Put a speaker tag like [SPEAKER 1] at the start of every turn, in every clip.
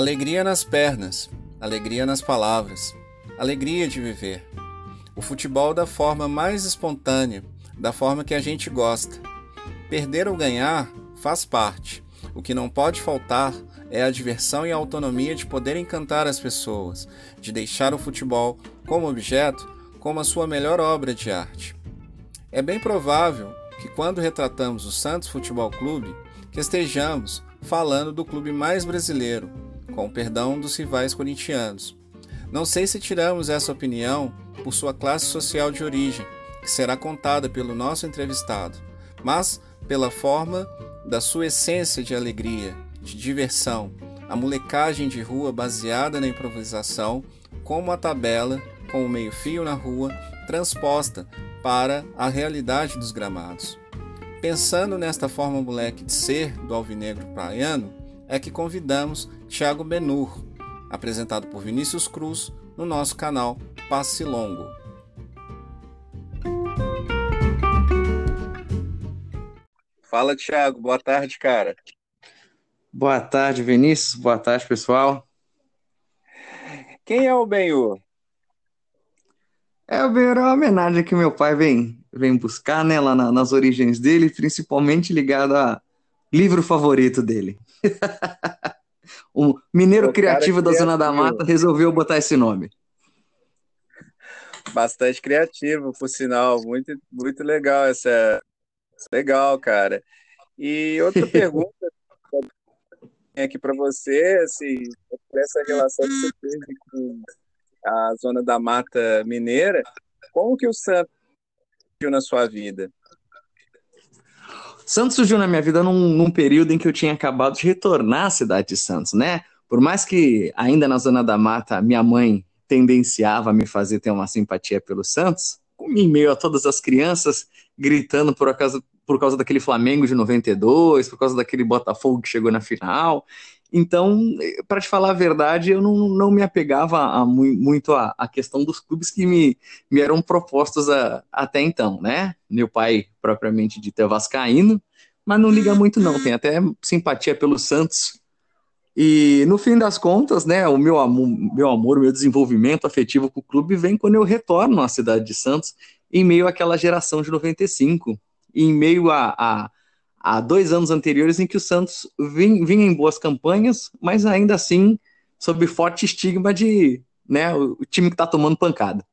[SPEAKER 1] Alegria nas pernas, alegria nas palavras, alegria de viver. O futebol da forma mais espontânea, da forma que a gente gosta. Perder ou ganhar faz parte. O que não pode faltar é a diversão e a autonomia de poder encantar as pessoas, de deixar o futebol como objeto, como a sua melhor obra de arte. É bem provável que quando retratamos o Santos Futebol Clube, que estejamos falando do clube mais brasileiro, com o perdão dos rivais corintianos. Não sei se tiramos essa opinião por sua classe social de origem, que será contada pelo nosso entrevistado, mas pela forma da sua essência de alegria, de diversão, a molecagem de rua baseada na improvisação, como a tabela com o meio-fio na rua transposta para a realidade dos gramados. Pensando nesta forma moleque de ser do alvinegro praiano, é que convidamos Tiago Benur, apresentado por Vinícius Cruz, no nosso canal Passe Longo. Fala, Tiago. Boa tarde, cara.
[SPEAKER 2] Boa tarde, Vinícius. Boa tarde, pessoal.
[SPEAKER 1] Quem é o Benhur?
[SPEAKER 2] É, o Benhur é uma homenagem que meu pai vem, vem buscar né, lá na, nas origens dele, principalmente ligado a livro favorito dele. o mineiro criativo da Zona da Mata resolveu botar esse nome.
[SPEAKER 1] Bastante criativo, por sinal. Muito, muito legal essa. Legal, cara. E outra pergunta aqui para você, assim, essa relação que você teve com a Zona da Mata Mineira, como que o Santos na sua vida?
[SPEAKER 2] Santos surgiu na minha vida num, num, período em que eu tinha acabado de retornar à cidade de Santos, né? Por mais que ainda na Zona da Mata minha mãe tendenciava a me fazer ter uma simpatia pelo Santos, em meio a todas as crianças gritando por causa, por causa daquele Flamengo de 92, por causa daquele Botafogo que chegou na final. Então, para te falar a verdade, eu não, não me apegava a, muito à, questão dos clubes que me, me eram propostos a, até então, né? Meu pai, propriamente dito, é vascaíno, mas não liga muito não, tem até simpatia pelo Santos. E no fim das contas, né, o meu amor, meu amor, meu desenvolvimento afetivo com o clube vem quando eu retorno à cidade de Santos, em meio àquela geração de 95, em meio a, a há dois anos anteriores em que o Santos vinha, vinha em boas campanhas, mas ainda assim sob forte estigma de né, o, o time que está tomando pancada.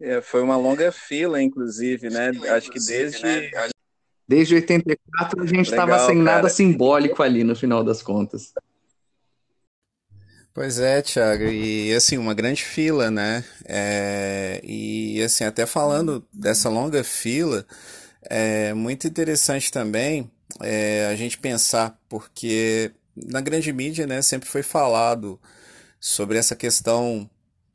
[SPEAKER 1] É, foi uma longa fila, inclusive, né? Acho que desde. Né?
[SPEAKER 2] Desde 84 a gente estava sem cara. nada simbólico ali no final das contas.
[SPEAKER 1] Pois é, Thiago, e assim, uma grande fila, né? É, e assim, até falando dessa longa fila, é muito interessante também é, a gente pensar, porque na grande mídia né, sempre foi falado sobre essa questão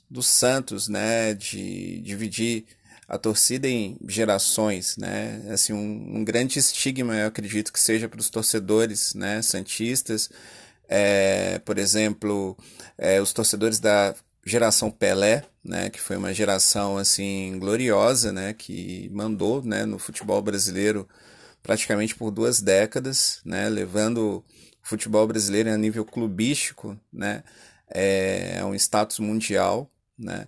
[SPEAKER 1] do Santos, né, de dividir a torcida em gerações, né, assim um, um grande estigma, eu acredito que seja para os torcedores, né, santistas, é, por exemplo, é, os torcedores da geração Pelé, né, que foi uma geração assim gloriosa, né, que mandou, né, no futebol brasileiro praticamente por duas décadas, né, levando o futebol brasileiro a nível clubístico, né, é, um status mundial, né,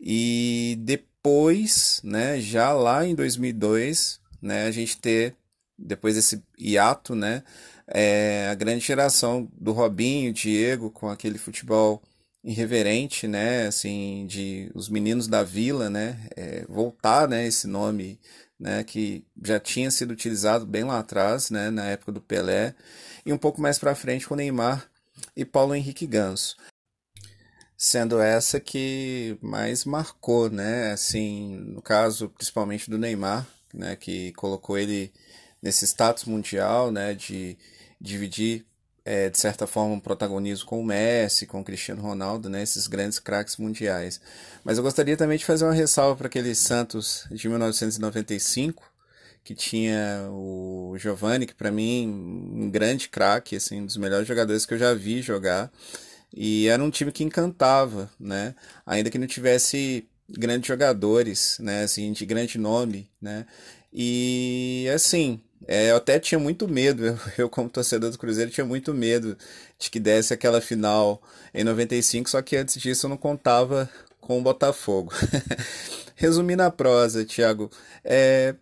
[SPEAKER 1] e depois, né, já lá em 2002, né, a gente ter depois desse hiato, né, é, a grande geração do Robinho, Diego com aquele futebol irreverente, né, assim, de os meninos da vila, né, é, voltar, né, esse nome, né, que já tinha sido utilizado bem lá atrás, né, na época do Pelé, e um pouco mais para frente com Neymar e Paulo Henrique Ganso. Sendo essa que mais marcou, né, assim, no caso principalmente do Neymar, né, que colocou ele nesse status mundial, né, de dividir é, de certa forma, um protagonismo com o Messi, com o Cristiano Ronaldo, né, esses grandes craques mundiais. Mas eu gostaria também de fazer uma ressalva para aquele Santos de 1995, que tinha o Giovani, que para mim um grande craque, assim, um dos melhores jogadores que eu já vi jogar. E era um time que encantava, né? Ainda que não tivesse grandes jogadores, né, assim, de grande nome, né? E assim, É, eu até tinha muito medo, eu, como torcedor do Cruzeiro tinha muito medo de que desse aquela final em 95, só que antes disso eu não contava com o Botafogo. Resumindo a prosa, Thiago, é,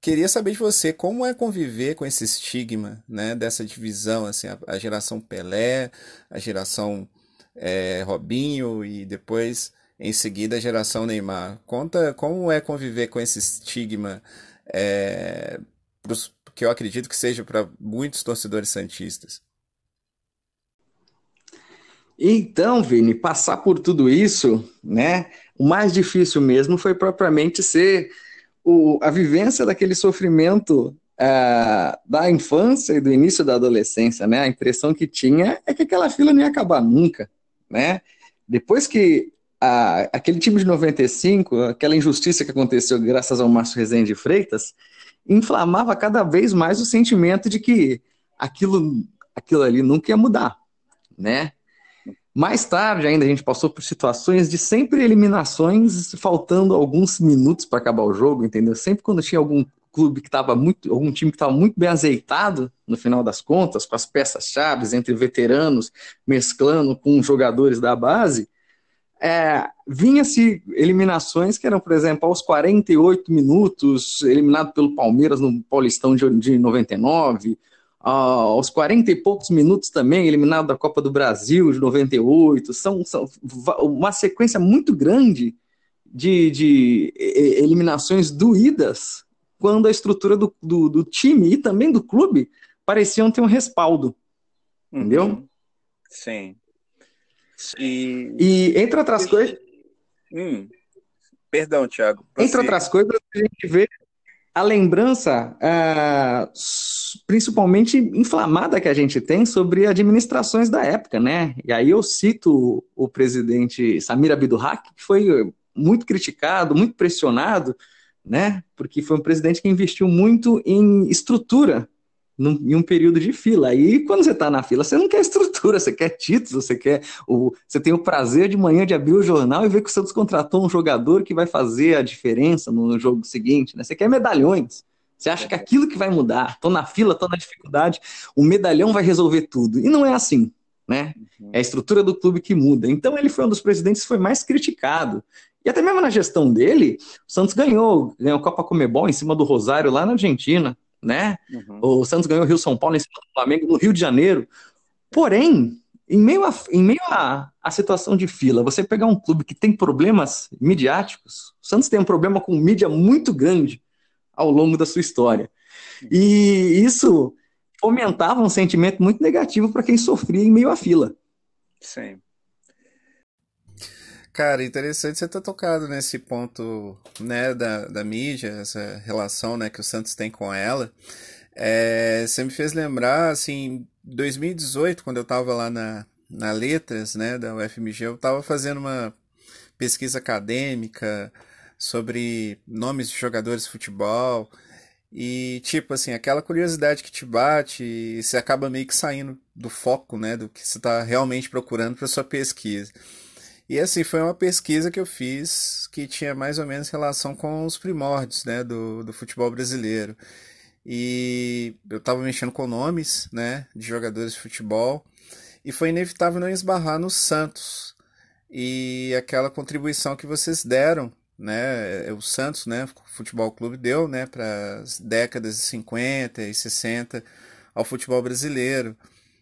[SPEAKER 1] queria saber de você como é conviver com esse estigma, né, dessa divisão, assim, a, a geração Pelé, a geração é, Robinho e depois em seguida a geração Neymar. Conta como é conviver com esse estigma é, pros, que eu acredito que seja para muitos torcedores santistas.
[SPEAKER 2] Então, Vini, passar por tudo isso, né? O mais difícil mesmo foi propriamente ser o, a vivência daquele sofrimento uh, da infância e do início da adolescência, né? A impressão que tinha é que aquela fila não ia acabar nunca, né? Depois que a, aquele time de 95, aquela injustiça que aconteceu graças ao Márcio Rezende de Freitas, inflamava cada vez mais o sentimento de que aquilo, aquilo ali nunca ia mudar, né? Mais tarde ainda a gente passou por situações de sempre eliminações, faltando alguns minutos para acabar o jogo, entendeu? Sempre quando tinha algum clube que estava muito, algum time que estava muito bem azeitado no final das contas, com as peças chaves entre veteranos, mesclando com jogadores da base, é, vinha-se eliminações que eram, por exemplo, aos 48 minutos, eliminado pelo Palmeiras no Paulistão de, de 99, aos 40 e poucos minutos também, eliminado da Copa do Brasil de 98. São, são uma sequência muito grande de, de eliminações doídas quando a estrutura do, do, do, time e também do clube pareciam ter um respaldo. Entendeu? Uhum.
[SPEAKER 1] Sim.
[SPEAKER 2] E, e entre outras coisas.
[SPEAKER 1] Hum. Perdão, Thiago.
[SPEAKER 2] Entre outras coisas, a gente vê a lembrança, uh, principalmente inflamada, que a gente tem sobre administrações da época, né? E aí eu cito o presidente Samir Abdurrak, que foi muito criticado, muito pressionado, né? Porque foi um presidente que investiu muito em estrutura num, em um período de fila. Aí, quando você está na fila, você não quer estrutura, você quer títulos, você quer. O, você tem o prazer de manhã de abrir o jornal e ver que o Santos contratou um jogador que vai fazer a diferença no jogo seguinte. Né? Você quer medalhões. Você acha que aquilo que vai mudar, tô na fila, tô na dificuldade, o medalhão vai resolver tudo. E não é assim, né? Uhum. É a estrutura do clube que muda. Então ele foi um dos presidentes que foi mais criticado. E até mesmo na gestão dele, o Santos ganhou, ganhou a Copa Comebol em cima do Rosário lá na Argentina né? Uhum. O Santos ganhou o Rio São Paulo em cima do Flamengo no Rio de Janeiro. Porém, em meio, a, em meio a, a situação de fila, você pegar um clube que tem problemas midiáticos, o Santos tem um problema com mídia muito grande ao longo da sua história. E isso fomentava um sentimento muito negativo para quem sofria em meio à fila.
[SPEAKER 1] Sim. Cara, interessante você ter tocado nesse ponto, né, da, da mídia, essa relação, né, que o Santos tem com ela. É, você me fez lembrar, assim, 2018, quando eu estava lá na, na Letras, né, da UFMG, eu estava fazendo uma pesquisa acadêmica sobre nomes de jogadores de futebol e, tipo, assim, aquela curiosidade que te bate e você acaba meio que saindo do foco, né, do que você está realmente procurando para sua pesquisa. E assim, foi uma pesquisa que eu fiz que tinha mais ou menos relação com os primórdios né, do, do futebol brasileiro. E eu estava mexendo com nomes né, de jogadores de futebol e foi inevitável não esbarrar no Santos e aquela contribuição que vocês deram, né, o Santos, né, o futebol clube deu, né, para as décadas de 50 e 60 ao futebol brasileiro,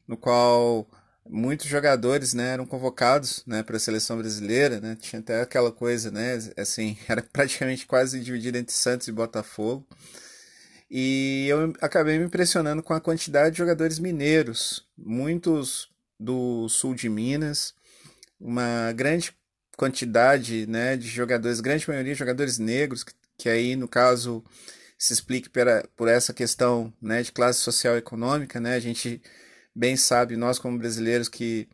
[SPEAKER 1] no qual muitos jogadores né, eram convocados né, para a seleção brasileira, né, tinha até aquela coisa, né, assim, era praticamente quase dividida entre Santos e Botafogo. E eu acabei me impressionando com a quantidade de jogadores mineiros, muitos do sul de Minas, uma grande quantidade né, de jogadores, grande maioria de jogadores negros, que, que aí no caso se explique pela, por essa questão né, de classe social e econômica, né, a gente bem sabe, nós como brasileiros, que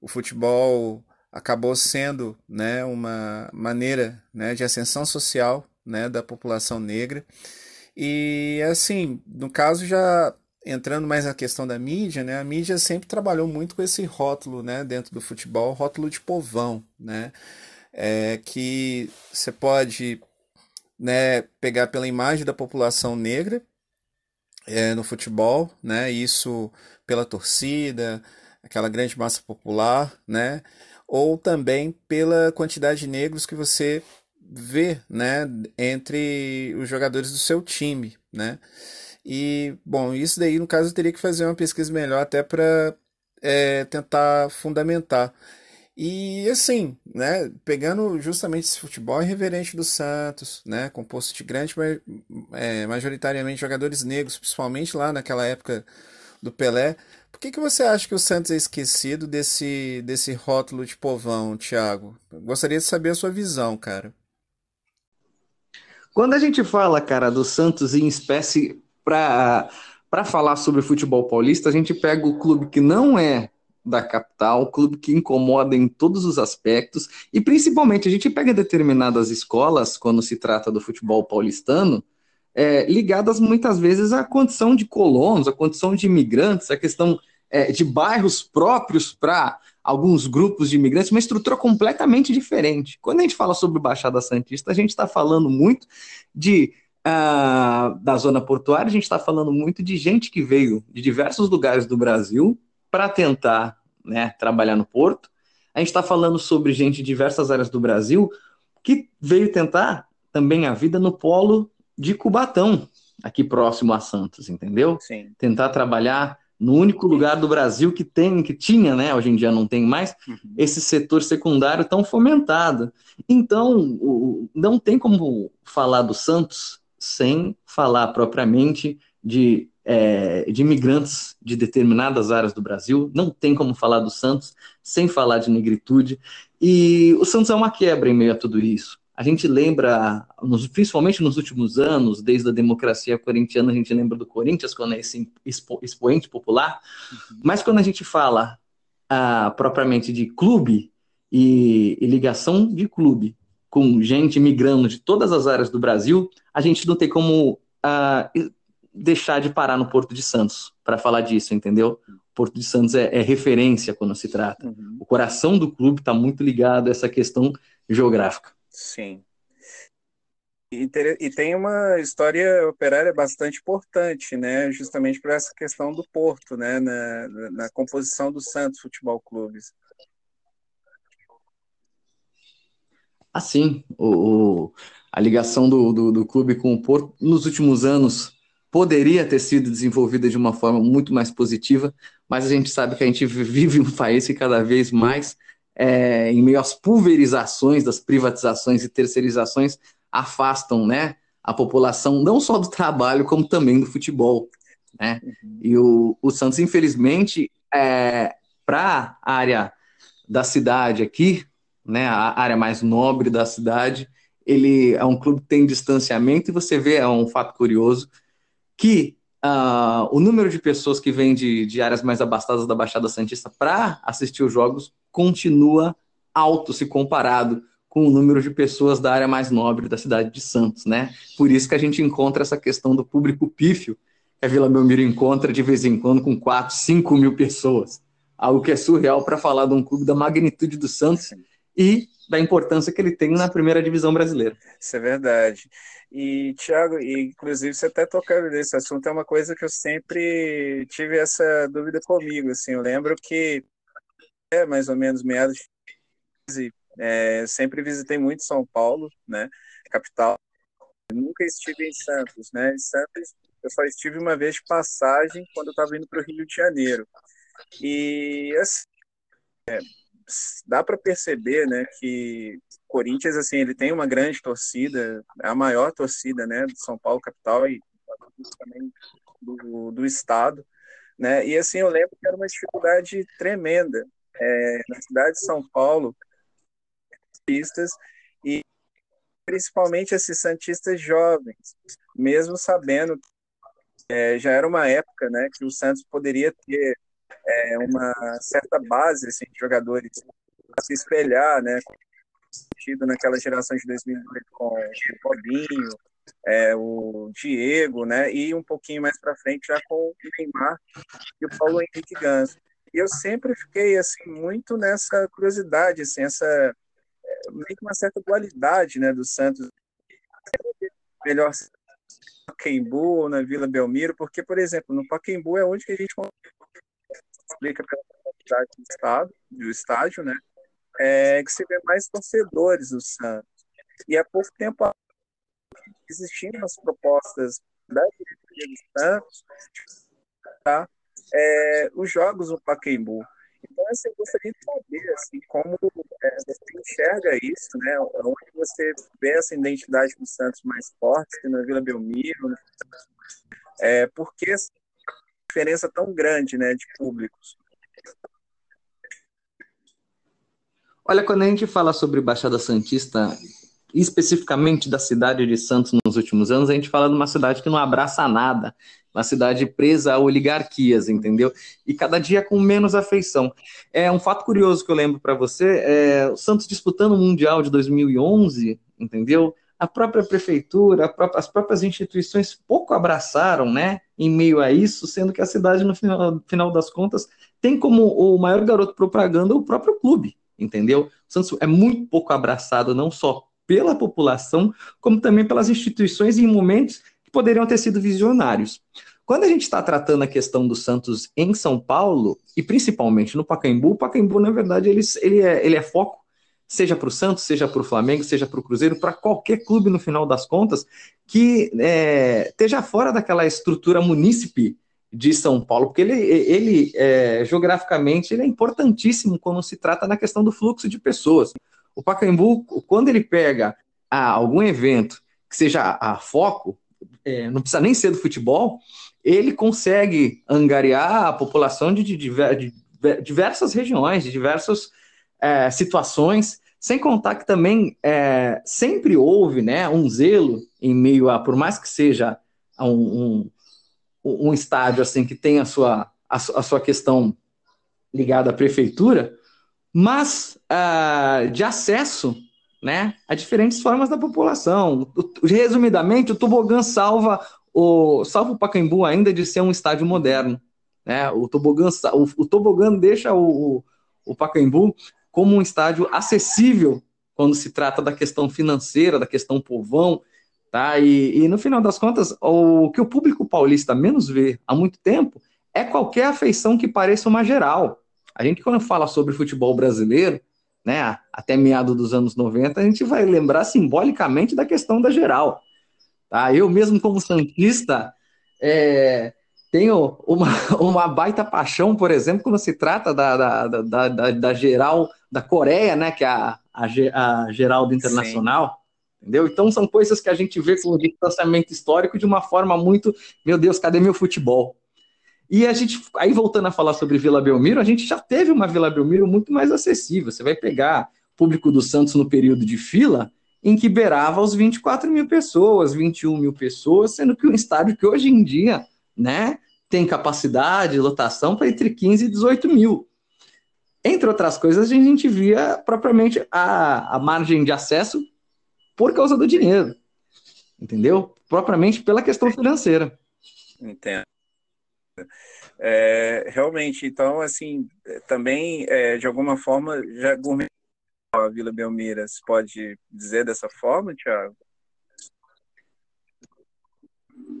[SPEAKER 1] o futebol acabou sendo né, uma maneira né, de ascensão social né, da população negra. E assim, no caso já entrando mais na questão da mídia, né, a mídia sempre trabalhou muito com esse rótulo né, dentro do futebol, rótulo de povão, né, é, que você pode né, pegar pela imagem da população negra é, no futebol, né? Isso pela torcida, aquela grande massa popular, né? Ou também pela quantidade de negros que você vê, né, entre os jogadores do seu time, né? E, bom, isso daí, no caso, eu teria que fazer uma pesquisa melhor até para é, tentar fundamentar. E assim, né, pegando justamente esse futebol irreverente do Santos, né, composto de grande, é, majoritariamente jogadores negros, principalmente lá naquela época do Pelé, por que, que você acha que o Santos é esquecido desse, desse rótulo de povão, Thiago? Gostaria de saber a sua visão, cara.
[SPEAKER 2] Quando a gente fala, cara, do Santos em espécie para falar sobre futebol paulista, a gente pega o clube que não é da capital, clube que incomoda em todos os aspectos, e principalmente a gente pega determinadas escolas, quando se trata do futebol paulistano, é, ligadas muitas vezes à condição de colonos, à condição de imigrantes, à questão é, de bairros próprios para alguns grupos de imigrantes, uma estrutura completamente diferente. Quando a gente fala sobre Baixada Santista, a gente está falando muito de uh, da zona portuária, a gente está falando muito de gente que veio de diversos lugares do Brasil para tentar né, trabalhar no porto. A gente está falando sobre gente de diversas áreas do Brasil que veio tentar também a vida no polo de Cubatão, aqui próximo a Santos, entendeu?
[SPEAKER 1] Sim.
[SPEAKER 2] Tentar trabalhar no único lugar do Brasil que tem, que tinha, né? Hoje em dia não tem mais, uhum. esse setor secundário tão fomentado. Então, não tem como falar do Santos sem falar propriamente de, é, de imigrantes de determinadas áreas do Brasil. Não tem como falar do Santos sem falar de negritude. E o Santos é uma quebra em meio a tudo isso. A gente lembra, principalmente nos últimos anos, desde a democracia corintiana, a gente lembra do Corinthians, quando é esse expo, expoente popular, uhum. mas quando a gente fala ah, propriamente de clube e, e ligação de clube com gente migrando de todas as áreas do Brasil, a gente não tem como ah, deixar de parar no Porto de Santos para falar disso, entendeu? Porto de Santos é, é referência quando se trata. Uhum. O coração do clube está muito ligado a essa questão geográfica.
[SPEAKER 1] Sim. E, e tem uma história operária bastante importante, né? Justamente por essa questão do Porto, né? Na, na composição do Santos Futebol Clubes.
[SPEAKER 2] Assim, o, o a ligação do, do, do, clube com o Porto nos últimos anos poderia ter sido desenvolvida de uma forma muito mais positiva, mas a gente sabe que a gente vive um país que cada vez mais é, em meio às pulverizações das privatizações e terceirizações, afastam né, a população não só do trabalho, como também do futebol. Né? Uhum. E o, o Santos, infelizmente, é, para a área da cidade aqui, né, a área mais nobre da cidade, ele é um clube que tem distanciamento, e você vê, é um fato curioso, que uh, o número de pessoas que vêm de, de áreas mais abastadas da Baixada Santista para assistir os jogos continua alto se comparado com o número de pessoas da área mais nobre da cidade de Santos, né? Por isso que a gente encontra essa questão do público pífio, que a Vila Belmiro encontra de vez em quando com 4, 5 mil pessoas. Algo que é surreal para falar de um clube da magnitude do Santos e da importância que ele tem na primeira divisão brasileira.
[SPEAKER 1] Isso é verdade. E, Thiago, inclusive você até tocando nesse assunto, é uma coisa que eu sempre tive essa dúvida comigo. Assim, eu lembro que é mais ou menos meados de é, sempre visitei muito São Paulo, né, capital. nunca estive em Santos, né? Em Santos eu só estive uma vez de passagem quando eu estava indo para o Rio de Janeiro. E assim, é, dá para perceber, né, que Corinthians assim ele tem uma grande torcida, a maior torcida, né, do São Paulo capital e também do, do estado, né? E assim eu lembro que era uma dificuldade tremenda é, na cidade de São Paulo, pistas e principalmente esses santistas jovens, mesmo sabendo é, já era uma época, né, que o Santos poderia ter é, uma certa base assim, de jogadores a se espelhar, né, tido naquela geração de 2008 com o Robinho, é, o Diego, né, e um pouquinho mais para frente já com o Neymar e o Paulo Henrique Ganso. E eu sempre fiquei assim muito nessa curiosidade, assim, essa é, meio que uma certa dualidade, né, do Santos. Melhor
[SPEAKER 3] Pacaembu ou na Vila Belmiro, porque, por exemplo, no Pacaembu é onde que a gente explica pela quantidade do estado, do estádio, né? É, que se vê mais torcedores do Santos. E há pouco tempo existiam as propostas da diretoria do Santos tá? É, os jogos no Pacaembu. Então, assim, eu gostaria de saber assim, como é, você enxerga isso, né? Onde você vê essa identidade do Santos mais forte, na Vila Belmiro, né? é, por que essa diferença tão grande né, de públicos?
[SPEAKER 2] Olha, quando a gente fala sobre Baixada Santista, especificamente da cidade de Santos nos últimos anos, a gente fala de uma cidade que não abraça nada, uma cidade presa a oligarquias, entendeu? E cada dia com menos afeição. É um fato curioso que eu lembro para você, é, o Santos disputando o Mundial de 2011, entendeu? A própria prefeitura, a própria, as próprias instituições pouco abraçaram, né, em meio a isso, sendo que a cidade, no final, final das contas, tem como o maior garoto propaganda o próprio clube, entendeu? O Santos é muito pouco abraçado, não só pela população, como também pelas instituições em momentos que poderiam ter sido visionários. Quando a gente está tratando a questão do Santos em São Paulo, e principalmente no Pacaembu, o Pacaembu, na verdade, ele, ele, é, ele é foco, seja para o Santos, seja para o Flamengo, seja para o Cruzeiro, para qualquer clube, no final das contas, que é, esteja fora daquela estrutura munícipe de São Paulo, porque ele, ele é, geograficamente, ele é importantíssimo quando se trata na questão do fluxo de pessoas. O Pacaembu, quando ele pega ah, algum evento que seja a, foco, é, não precisa nem ser do futebol, ele consegue angariar a população de, de, de, de diversas regiões, de diversas é, situações, sem contar que também é, sempre houve né, um zelo em meio a, por mais que seja um, um, um estádio assim que tem a sua, a, a sua questão ligada à prefeitura, mas uh, de acesso né, a diferentes formas da população. Resumidamente, o tobogã salva o, salva o Pacaembu ainda de ser um estádio moderno. Né? O, tobogã, o, o tobogã deixa o, o Pacaembu como um estádio acessível quando se trata da questão financeira, da questão povão, tá? E, e, no final das contas, o que o público paulista menos vê há muito tempo é qualquer afeição que pareça uma geral. A gente, quando fala sobre futebol brasileiro, né, até meado dos anos 90, a gente vai lembrar simbolicamente da questão da geral. Tá? Eu mesmo, como santista, é, tenho uma, uma baita paixão, por exemplo, quando se trata da, da, da, da, da geral da Coreia, né, que é a, a, a Geraldo Internacional. Sim. Entendeu? Então são coisas que a gente vê com o distanciamento histórico de uma forma muito, meu Deus, cadê meu futebol? E a gente, aí voltando a falar sobre Vila Belmiro, a gente já teve uma Vila Belmiro muito mais acessível. Você vai pegar público do Santos no período de fila, em que beirava os 24 mil pessoas, 21 mil pessoas, sendo que um estádio que hoje em dia, né, tem capacidade, lotação para entre 15 e 18 mil. Entre outras coisas, a gente via propriamente a, a margem de acesso por causa do dinheiro, entendeu? Propriamente pela questão financeira.
[SPEAKER 3] Entendo. É, realmente, então, assim, também, é, de alguma forma, já a Vila Belmira, se pode dizer dessa forma, Tiago?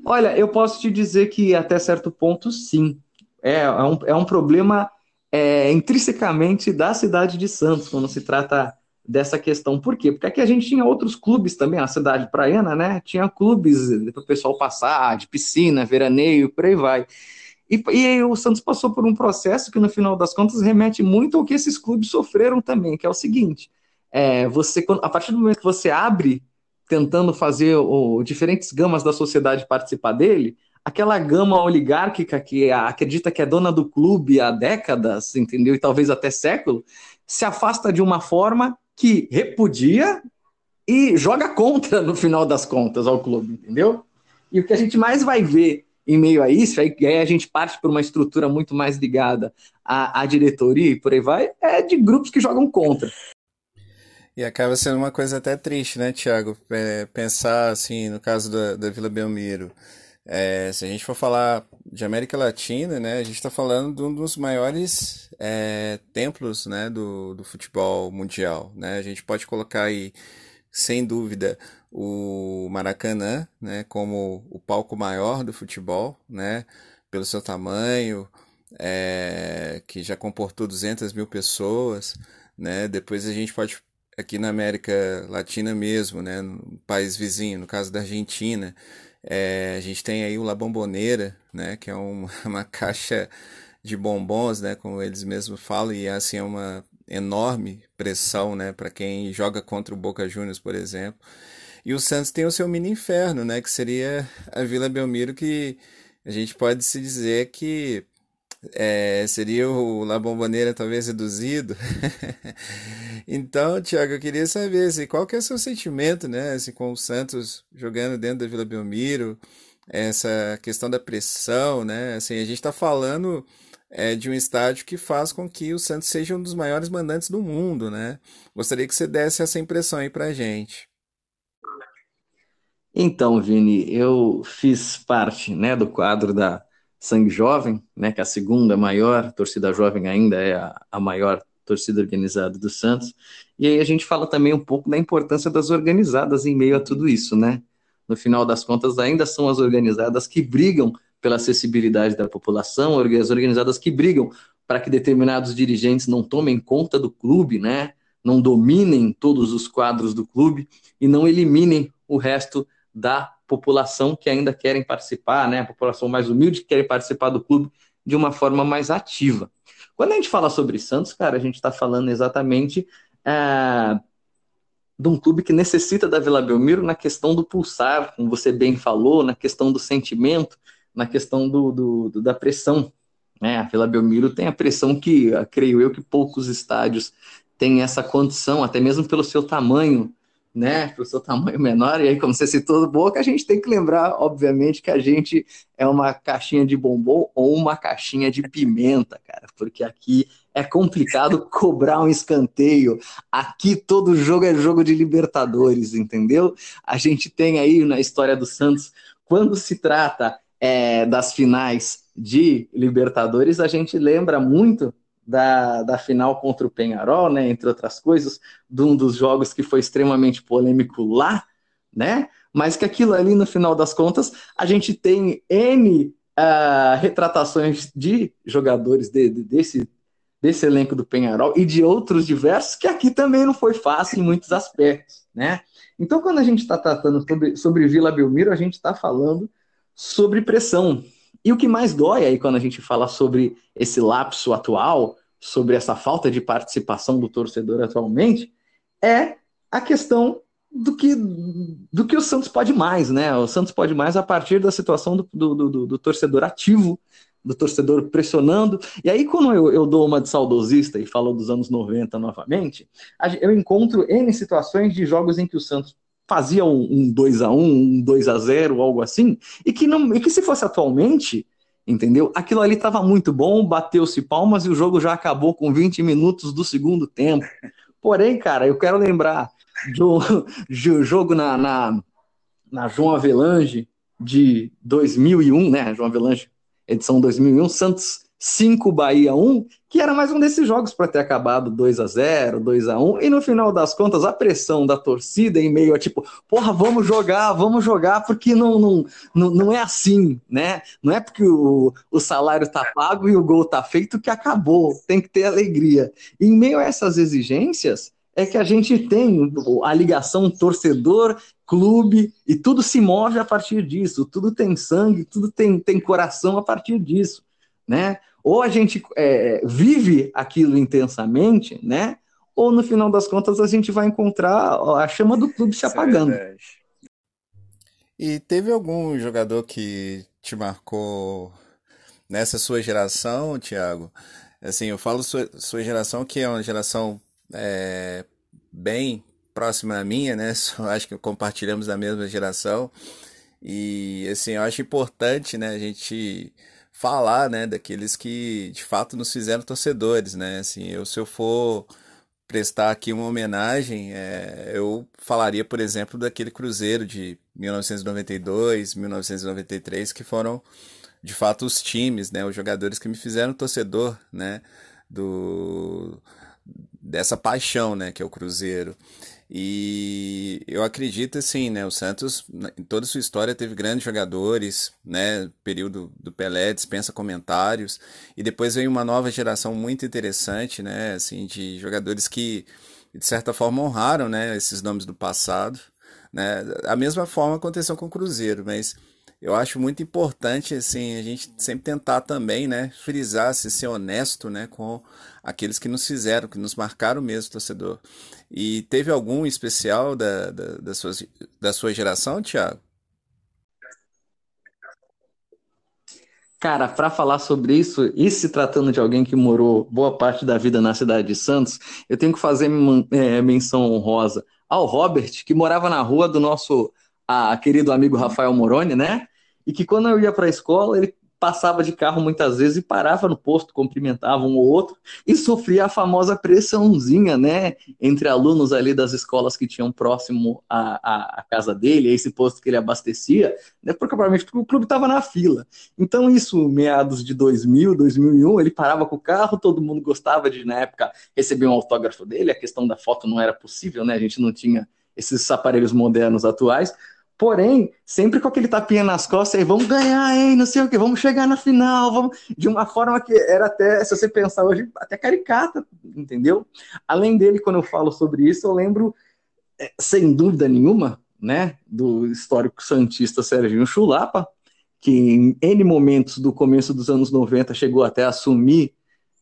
[SPEAKER 2] Olha, eu posso te dizer que até certo ponto, sim. É, é, um, é um problema é, intrinsecamente da cidade de Santos, quando se trata dessa questão. Por quê? Porque aqui a gente tinha outros clubes também, a cidade praiana, né? Tinha clubes para o pessoal passar, de piscina, veraneio, por aí vai. E, e o Santos passou por um processo que, no final das contas, remete muito ao que esses clubes sofreram também, que é o seguinte: é, você, a partir do momento que você abre tentando fazer o, diferentes gamas da sociedade participar dele, aquela gama oligárquica que acredita que é dona do clube há décadas, entendeu? E talvez até século, se afasta de uma forma que repudia e joga contra, no final das contas, ao clube, entendeu? E o que a gente mais vai ver em meio a isso, aí, aí a gente parte por uma estrutura muito mais ligada à, à diretoria e por aí vai, é de grupos que jogam contra.
[SPEAKER 1] E acaba sendo uma coisa até triste, né, Tiago? É, pensar, assim, no caso da, da Vila Belmiro. É, se a gente for falar de América Latina, né, a gente está falando de um dos maiores é, templos né, do, do futebol mundial. Né? A gente pode colocar aí, sem dúvida, o Maracanã, né, como o palco maior do futebol, né, pelo seu tamanho, é, que já comportou 200 mil pessoas, né, depois a gente pode, aqui na América Latina mesmo, né, no país vizinho, no caso da Argentina, é, a gente tem aí o La Bombonera, né, que é uma, uma caixa de bombons, né, como eles mesmos falam, e assim é uma enorme pressão, né, para quem joga contra o Boca Juniors, por exemplo. E o Santos tem o seu mini inferno, né, que seria a Vila Belmiro, que a gente pode se dizer que é, seria o La Bombonera talvez reduzido. então, Tiago, eu queria saber assim, qual que é o seu sentimento, né, assim, com o Santos jogando dentro da Vila Belmiro, essa questão da pressão, né, assim, a gente está falando é, de um estádio que faz com que o Santos seja um dos maiores mandantes do mundo, né? Gostaria que você desse essa impressão aí pra gente.
[SPEAKER 2] Então, Vini, eu fiz parte, né, do quadro da Sangue Jovem, né, que é a segunda maior torcida jovem ainda é a, a maior torcida organizada do Santos. E aí a gente fala também um pouco da importância das organizadas em meio a tudo isso, né? No final das contas, ainda são as organizadas que brigam pela acessibilidade da população, as organizadas que brigam para que determinados dirigentes não tomem conta do clube, né? não dominem todos os quadros do clube e não eliminem o resto da população que ainda querem participar, né? a população mais humilde que querem participar do clube de uma forma mais ativa. Quando a gente fala sobre Santos, cara, a gente está falando exatamente é, de um clube que necessita da Vila Belmiro na questão do pulsar, como você bem falou, na questão do sentimento, na questão do, do, do da pressão. Né? A Vila Belmiro tem a pressão que, creio eu, que poucos estádios têm essa condição, até mesmo pelo seu tamanho, né, pelo seu tamanho menor, e aí, como você citou Boca, a gente tem que lembrar, obviamente, que a gente é uma caixinha de bombom ou uma caixinha de pimenta, cara, porque aqui é complicado cobrar um escanteio. Aqui todo jogo é jogo de Libertadores, entendeu? A gente tem aí na história do Santos, quando se trata é, das finais de Libertadores, a gente lembra muito da, da final contra o Penharol, né, entre outras coisas, de um dos jogos que foi extremamente polêmico lá, né? Mas que aquilo ali, no final das contas, a gente tem N uh, retratações de jogadores de, de, desse, desse elenco do Penharol e de outros diversos, que aqui também não foi fácil em muitos aspectos, né? Então, quando a gente está tratando sobre, sobre Vila Belmiro, a gente está falando sobre pressão. E o que mais dói aí quando a gente fala sobre esse lapso atual, sobre essa falta de participação do torcedor atualmente, é a questão do que, do que o Santos pode mais, né? O Santos pode mais a partir da situação do, do, do, do torcedor ativo, do torcedor pressionando. E aí, quando eu, eu dou uma de saudosista e falo dos anos 90 novamente, eu encontro N situações de jogos em que o Santos fazia um, um 2 a 1 um 2 a 0 algo assim, e que, não, e que se fosse atualmente, entendeu? Aquilo ali estava muito bom, bateu-se palmas e o jogo já acabou com 20 minutos do segundo tempo. Porém, cara, eu quero lembrar do, do jogo na, na, na João Avelange de 2001, né? João Avelange, edição 2001, Santos 5 Bahia 1, que era mais um desses jogos para ter acabado 2 a 0 2 a 1 e no final das contas a pressão da torcida em meio a tipo, porra, vamos jogar, vamos jogar, porque não, não, não, não é assim, né? Não é porque o, o salário tá pago e o gol tá feito que acabou, tem que ter alegria. E em meio a essas exigências, é que a gente tem a ligação torcedor, clube, e tudo se move a partir disso, tudo tem sangue, tudo tem, tem coração a partir disso, né? Ou a gente é, vive aquilo intensamente, né? Ou no final das contas a gente vai encontrar a chama do clube se é apagando. É
[SPEAKER 1] e teve algum jogador que te marcou nessa sua geração, Thiago? Assim, eu falo sua, sua geração que é uma geração é, bem próxima à minha, né? Acho que compartilhamos a mesma geração. E assim, eu acho importante, né, a gente falar, né, daqueles que de fato nos fizeram torcedores, né? Assim, eu se eu for prestar aqui uma homenagem, é, eu falaria, por exemplo, daquele Cruzeiro de 1992, 1993, que foram de fato os times, né, os jogadores que me fizeram torcedor, né, do dessa paixão, né, que é o Cruzeiro. E eu acredito assim, né? O Santos, em toda sua história, teve grandes jogadores, né? Período do Pelé dispensa comentários. E depois veio uma nova geração muito interessante, né? Assim, de jogadores que, de certa forma, honraram, né? Esses nomes do passado. Né? A mesma forma aconteceu com o Cruzeiro, mas eu acho muito importante assim a gente sempre tentar também né frisar se ser honesto né com aqueles que nos fizeram que nos marcaram mesmo torcedor e teve algum especial da, da, da, sua, da sua geração Thiago
[SPEAKER 2] Cara, para falar sobre isso, e se tratando de alguém que morou boa parte da vida na cidade de Santos, eu tenho que fazer é, menção honrosa ao Robert, que morava na rua do nosso a, querido amigo Rafael Moroni, né? E que quando eu ia para a escola, ele passava de carro muitas vezes e parava no posto, cumprimentava um ou outro e sofria a famosa pressãozinha, né, entre alunos ali das escolas que tinham próximo à, à, casa dele, a esse posto que ele abastecia, né, porque provavelmente o clube estava na fila. Então isso, meados de 2000, 2001, ele parava com o carro, todo mundo gostava de, na época, receber um autógrafo dele, a questão da foto não era possível, né, a gente não tinha esses aparelhos modernos atuais, Porém, sempre com aquele tapinha nas costas, e vamos ganhar, hein? Não sei o que, vamos chegar na final, vamos. De uma forma que era até, se você pensar hoje, até caricata, entendeu? Além dele, quando eu falo sobre isso, eu lembro, é, sem dúvida nenhuma, né, do histórico santista Serginho Chulapa, que em N momentos do começo dos anos 90 chegou até a assumir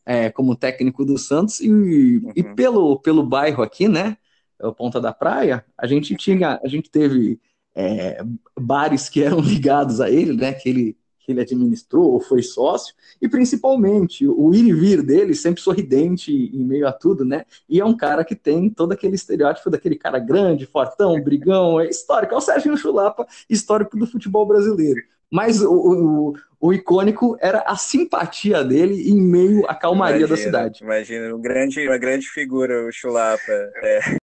[SPEAKER 2] é, como técnico do Santos, e, uhum. e pelo, pelo bairro aqui, né? O Ponta da Praia, a gente tinha, a gente teve é, bares que eram ligados a ele, né, que ele, que ele administrou ou foi sócio, e principalmente o ir e vir dele, sempre sorridente em meio a tudo, né, e é um cara que tem todo aquele estereótipo daquele cara grande, fortão, brigão, é histórico, é o Sérgio Chulapa, histórico do futebol brasileiro. Mas o, o, o, icônico era a simpatia dele em meio à calmaria imagina, da cidade.
[SPEAKER 3] Imagina, um grande, uma grande figura, o Chulapa. É.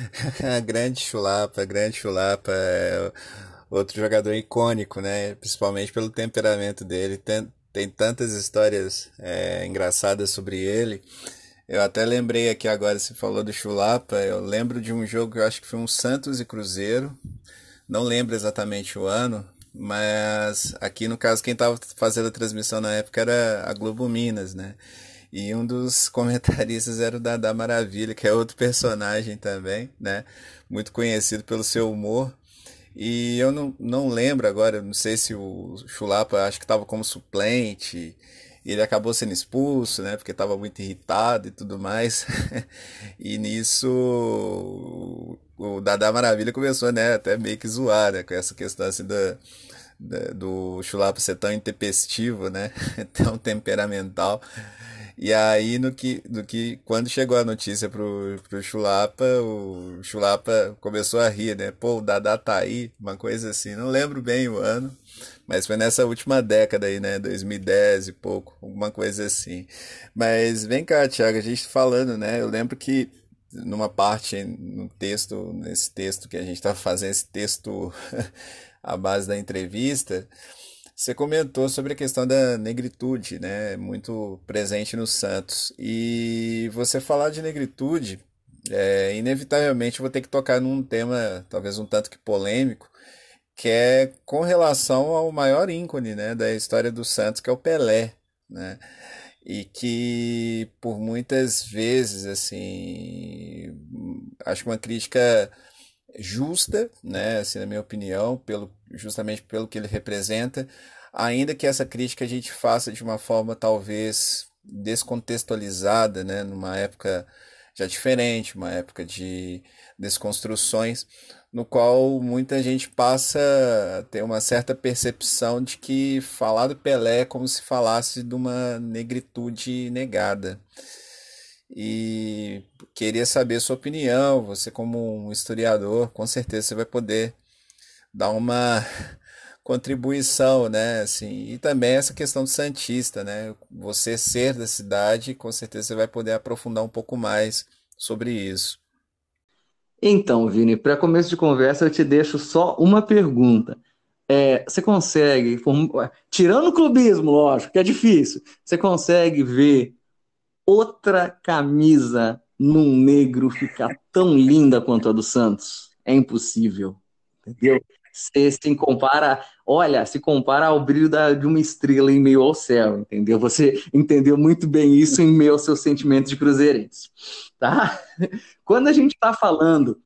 [SPEAKER 1] grande Chulapa, grande Chulapa. É outro jogador icônico, né? Principalmente pelo temperamento dele. Tem, tem tantas histórias é, engraçadas sobre ele. Eu até lembrei aqui agora, você falou do Chulapa. Eu lembro de um jogo que eu acho que foi um Santos e Cruzeiro. Não lembro exatamente o ano, mas aqui no caso quem estava fazendo a transmissão na época era a Globo Minas, né? E um dos comentaristas era o Dada Maravilha, que é outro personagem também, né? Muito conhecido pelo seu humor. E eu não, não lembro agora, não sei se o Chulapa acho que estava como suplente, ele acabou sendo expulso, né? Porque estava muito irritado e tudo mais. e nisso o Dada Maravilha começou, né? Até meio que zoar, né? Com essa questão assim da do Chulapa ser tão intempestivo, né? tão temperamental. E aí, no que, no que, quando chegou a notícia pro, pro Chulapa, o Chulapa começou a rir, né? Pô, o Dada tá aí, uma coisa assim. Não lembro bem o ano, mas foi nessa última década aí, né? 2010 e pouco, alguma coisa assim. Mas vem cá, Thiago, a gente falando, né? Eu lembro que numa parte no texto, nesse texto que a gente tá fazendo, esse texto à base da entrevista, você comentou sobre a questão da negritude, né? Muito presente no Santos. E você falar de negritude, é, inevitavelmente vou ter que tocar num tema, talvez um tanto que polêmico, que é com relação ao maior ícone, né, da história do Santos, que é o Pelé, né? E que por muitas vezes, assim, acho que uma crítica justa, né, assim, na minha opinião, pelo, justamente pelo que ele representa, ainda que essa crítica a gente faça de uma forma talvez descontextualizada, né, numa época já diferente, uma época de desconstruções, no qual muita gente passa a ter uma certa percepção de que falar do Pelé é como se falasse de uma negritude negada. E queria saber sua opinião, você como um historiador, com certeza você vai poder dar uma contribuição, né, assim, e também essa questão do santista, né, você ser da cidade, com certeza você vai poder aprofundar um pouco mais sobre isso.
[SPEAKER 2] Então, Vini, para começo de conversa, eu te deixo só uma pergunta. É, você consegue, tirando o clubismo, lógico, que é difícil, você consegue ver outra camisa num negro ficar tão linda quanto a do Santos? É impossível, entendeu? Você se compara, olha, se compara ao brilho da, de uma estrela em meio ao céu, entendeu? Você entendeu muito bem isso em meio aos seus sentimentos de cruzeirense, tá? Quando a gente está falando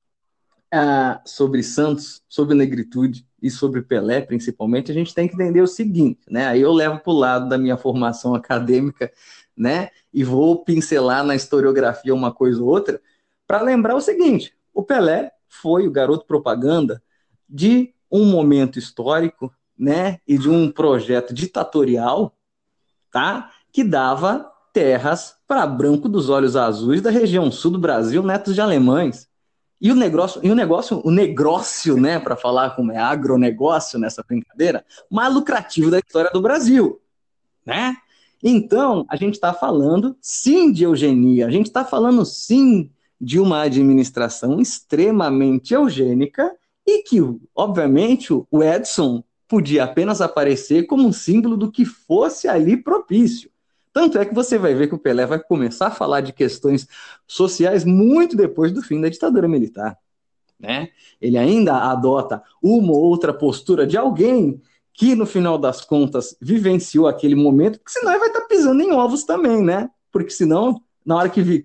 [SPEAKER 2] ah, sobre Santos, sobre negritude e sobre Pelé, principalmente, a gente tem que entender o seguinte, né? Aí eu levo para o lado da minha formação acadêmica, né? E vou pincelar na historiografia uma coisa ou outra, para lembrar o seguinte: o Pelé foi o garoto propaganda de um momento histórico, né, e de um projeto ditatorial, tá, que dava terras para branco dos olhos azuis da região sul do Brasil, netos de alemães. E o negócio, e o negócio, o negócio, né, para falar como é agronegócio nessa brincadeira, mais lucrativo da história do Brasil, né? Então, a gente está falando sim de eugenia, a gente está falando sim de uma administração extremamente eugênica e que, obviamente, o Edson podia apenas aparecer como um símbolo do que fosse ali propício. Tanto é que você vai ver que o Pelé vai começar a falar de questões sociais muito depois do fim da ditadura militar. Né? Ele ainda adota uma ou outra postura de alguém que, no final das contas, vivenciou aquele momento, porque senão ele vai estar pisando em ovos também, né? Porque senão, na hora que,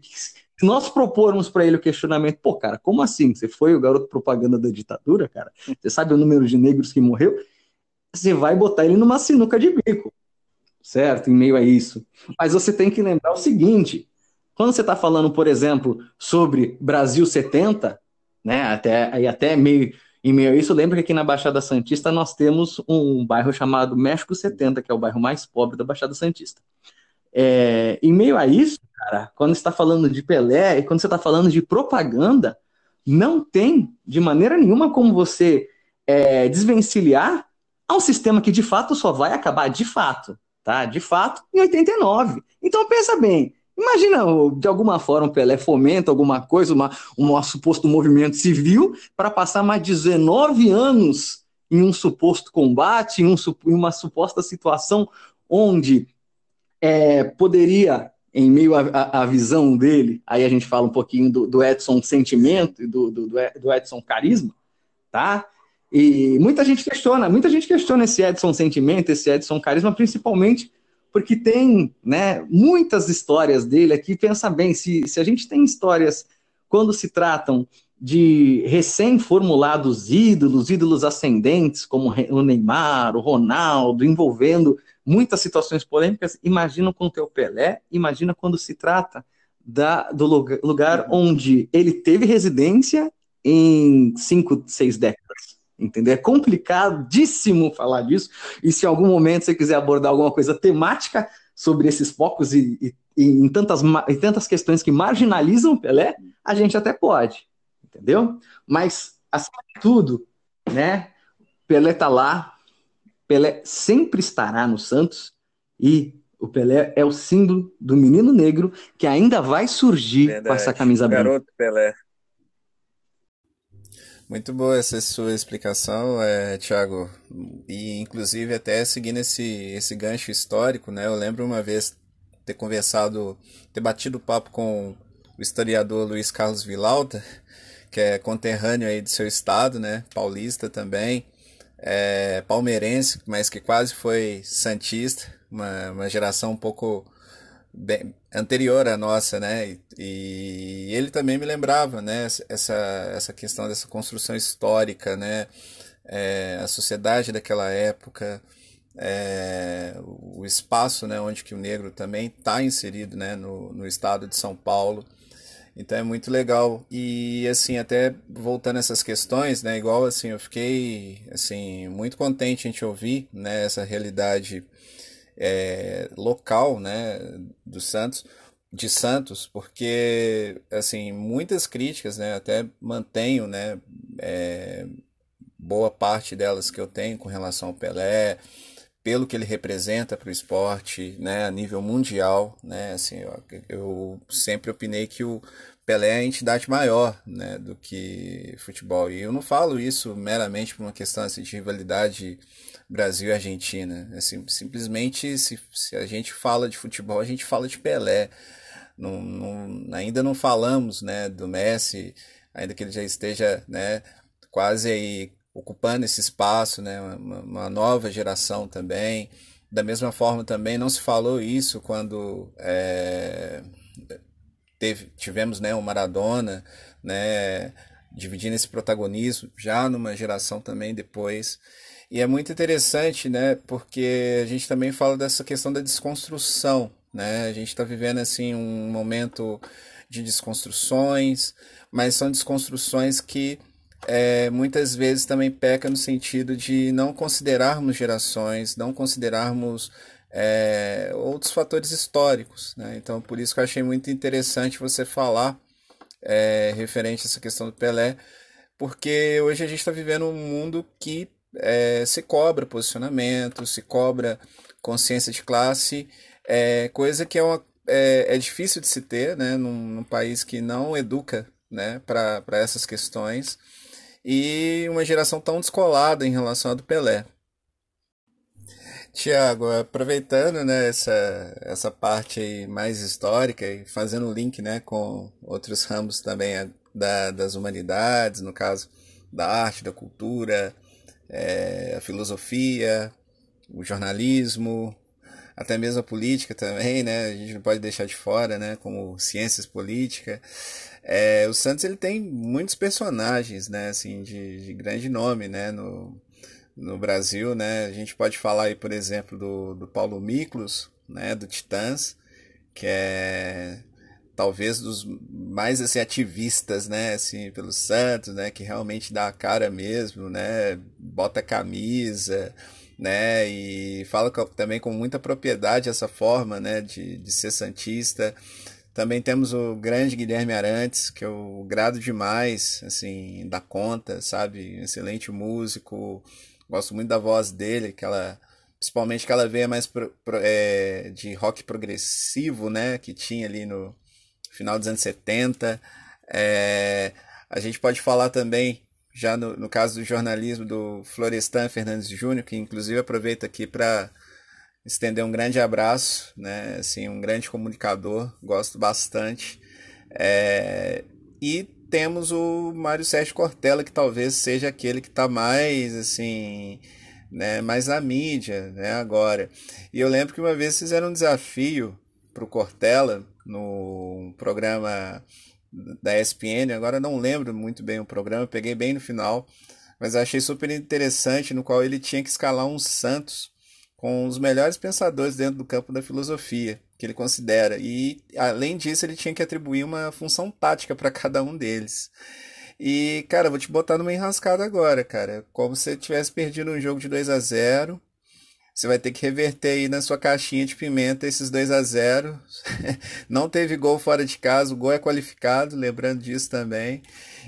[SPEAKER 2] se nós propormos para ele o questionamento, pô, cara, como assim? Você foi o garoto propaganda da ditadura, cara? Você sabe o número de negros que morreu? Você vai botar ele numa sinuca de bico, certo? Em meio a isso. Mas você tem que lembrar o seguinte: quando você está falando, por exemplo, sobre Brasil 70, né? Até, aí até meio, em meio a isso, lembra que aqui na Baixada Santista nós temos um bairro chamado México 70, que é o bairro mais pobre da Baixada Santista. É, em meio a isso, cara, quando está falando de Pelé e quando você está falando de propaganda, não tem de maneira nenhuma como você é, desvencilhar a um sistema que de fato só vai acabar de fato, tá? De fato, em 89. Então pensa bem, Imagina, de alguma forma, o Pelé fomenta alguma coisa, uma, um suposto movimento civil, para passar mais 19 anos em um suposto combate, em, um, em uma suposta situação onde é, poderia, em meio à visão dele, aí a gente fala um pouquinho do, do Edson sentimento e do, do, do Edson carisma, tá? E muita gente questiona, muita gente questiona esse Edson sentimento, esse Edson carisma, principalmente porque tem né, muitas histórias dele aqui. Pensa bem, se, se a gente tem histórias quando se tratam de recém-formulados ídolos, ídolos ascendentes, como o Neymar, o Ronaldo, envolvendo muitas situações polêmicas. Imagina com o teu Pelé, imagina quando se trata da, do lugar onde ele teve residência em cinco, seis décadas. Entendeu? É complicadíssimo falar disso. E se em algum momento você quiser abordar alguma coisa temática sobre esses focos e, e, e em, tantas, em tantas questões que marginalizam o Pelé, a gente até pode. Entendeu? Mas, acima de tudo, né? Pelé tá lá, Pelé sempre estará no Santos e o Pelé é o símbolo do menino negro que ainda vai surgir Verdade. com essa camisa branca.
[SPEAKER 3] Garoto Pelé.
[SPEAKER 1] Muito boa essa sua explicação, é, Thiago. E inclusive até seguindo esse, esse gancho histórico, né? Eu lembro uma vez ter conversado, ter batido papo com o historiador Luiz Carlos Vilauta, que é conterrâneo aí do seu estado, né? Paulista também é, palmeirense, mas que quase foi santista, uma, uma geração um pouco bem, anterior à nossa, né? E, e, ele também me lembrava, né? Essa, essa questão dessa construção histórica, né? É, a sociedade daquela época, é, o espaço, né? Onde que o negro também está inserido, né? No, no estado de São Paulo. Então é muito legal. E assim, até voltando essas questões, né, igual assim, eu fiquei assim muito contente em te ouvir, né, essa realidade é, local, né, do Santos, de Santos, porque assim, muitas críticas, né, até mantenho, né, é, boa parte delas que eu tenho com relação ao Pelé, pelo que ele representa para o esporte, né, a nível mundial, né, assim, eu, eu, sempre opinei que o Pelé é a entidade maior, né, do que futebol. E eu não falo isso meramente por uma questão assim, de rivalidade Brasil e Argentina. Assim, simplesmente, se, se a gente fala de futebol, a gente fala de Pelé. não, não, ainda não falamos né, do Messi, ainda que ele já esteja né, quase aí ocupando esse espaço, né, uma, uma nova geração também. Da mesma forma também não se falou isso quando é, teve, tivemos né, o Maradona, né, dividindo esse protagonismo já numa geração também depois. E é muito interessante, né, porque a gente também fala dessa questão da desconstrução, né? A gente está vivendo assim um momento de desconstruções, mas são desconstruções que é, muitas vezes também peca no sentido de não considerarmos gerações, não considerarmos é, outros fatores históricos. Né? Então, por isso que eu achei muito interessante você falar é, referente a essa questão do Pelé, porque hoje a gente está vivendo um mundo que é, se cobra posicionamento, se cobra consciência de classe, é, coisa que é, uma, é, é difícil de se ter né? num, num país que não educa né? para essas questões e uma geração tão descolada em relação à do Pelé. Tiago, aproveitando né, essa, essa parte mais histórica e fazendo o link né, com outros ramos também da, das humanidades, no caso da arte, da cultura, é, a filosofia, o jornalismo, até mesmo a política também, né? A gente não pode deixar de fora, né? Como ciências políticas. É, o Santos ele tem muitos personagens, né? Assim, de, de grande nome, né? No, no Brasil, né? A gente pode falar aí, por exemplo, do, do Paulo Miklos, né? Do Titãs, que é talvez dos mais assim ativistas, né, assim, pelo Santos, né, que realmente dá a cara mesmo, né, bota camisa, né, e fala também com muita propriedade essa forma, né, de, de ser santista. Também temos o grande Guilherme Arantes, que eu grado demais, assim, da conta, sabe, excelente músico, gosto muito da voz dele, aquela principalmente aquela veia mais pro, pro, é, de rock progressivo, né, que tinha ali no final dos anos 70. É, a gente pode falar também, já no, no caso do jornalismo, do Florestan Fernandes Júnior, que inclusive aproveita aqui para estender um grande abraço, né, assim, um grande comunicador, gosto bastante. É, e temos o Mário Sérgio Cortella, que talvez seja aquele que está mais, assim, né, mais na mídia, né, agora. E eu lembro que uma vez fizeram um desafio para o Cortella no programa da ESPN, agora não lembro muito bem o programa, peguei bem no final, mas achei super interessante, no qual ele tinha que escalar um Santos com os melhores pensadores dentro do campo da filosofia que ele considera. E, além disso, ele tinha que atribuir uma função tática para cada um deles. E, cara, vou te botar numa enrascada agora, cara. Como se você tivesse perdido um jogo de 2 a 0 Você vai ter que reverter aí na sua caixinha de pimenta esses 2 a 0 Não teve gol fora de casa, o gol é qualificado, lembrando disso também.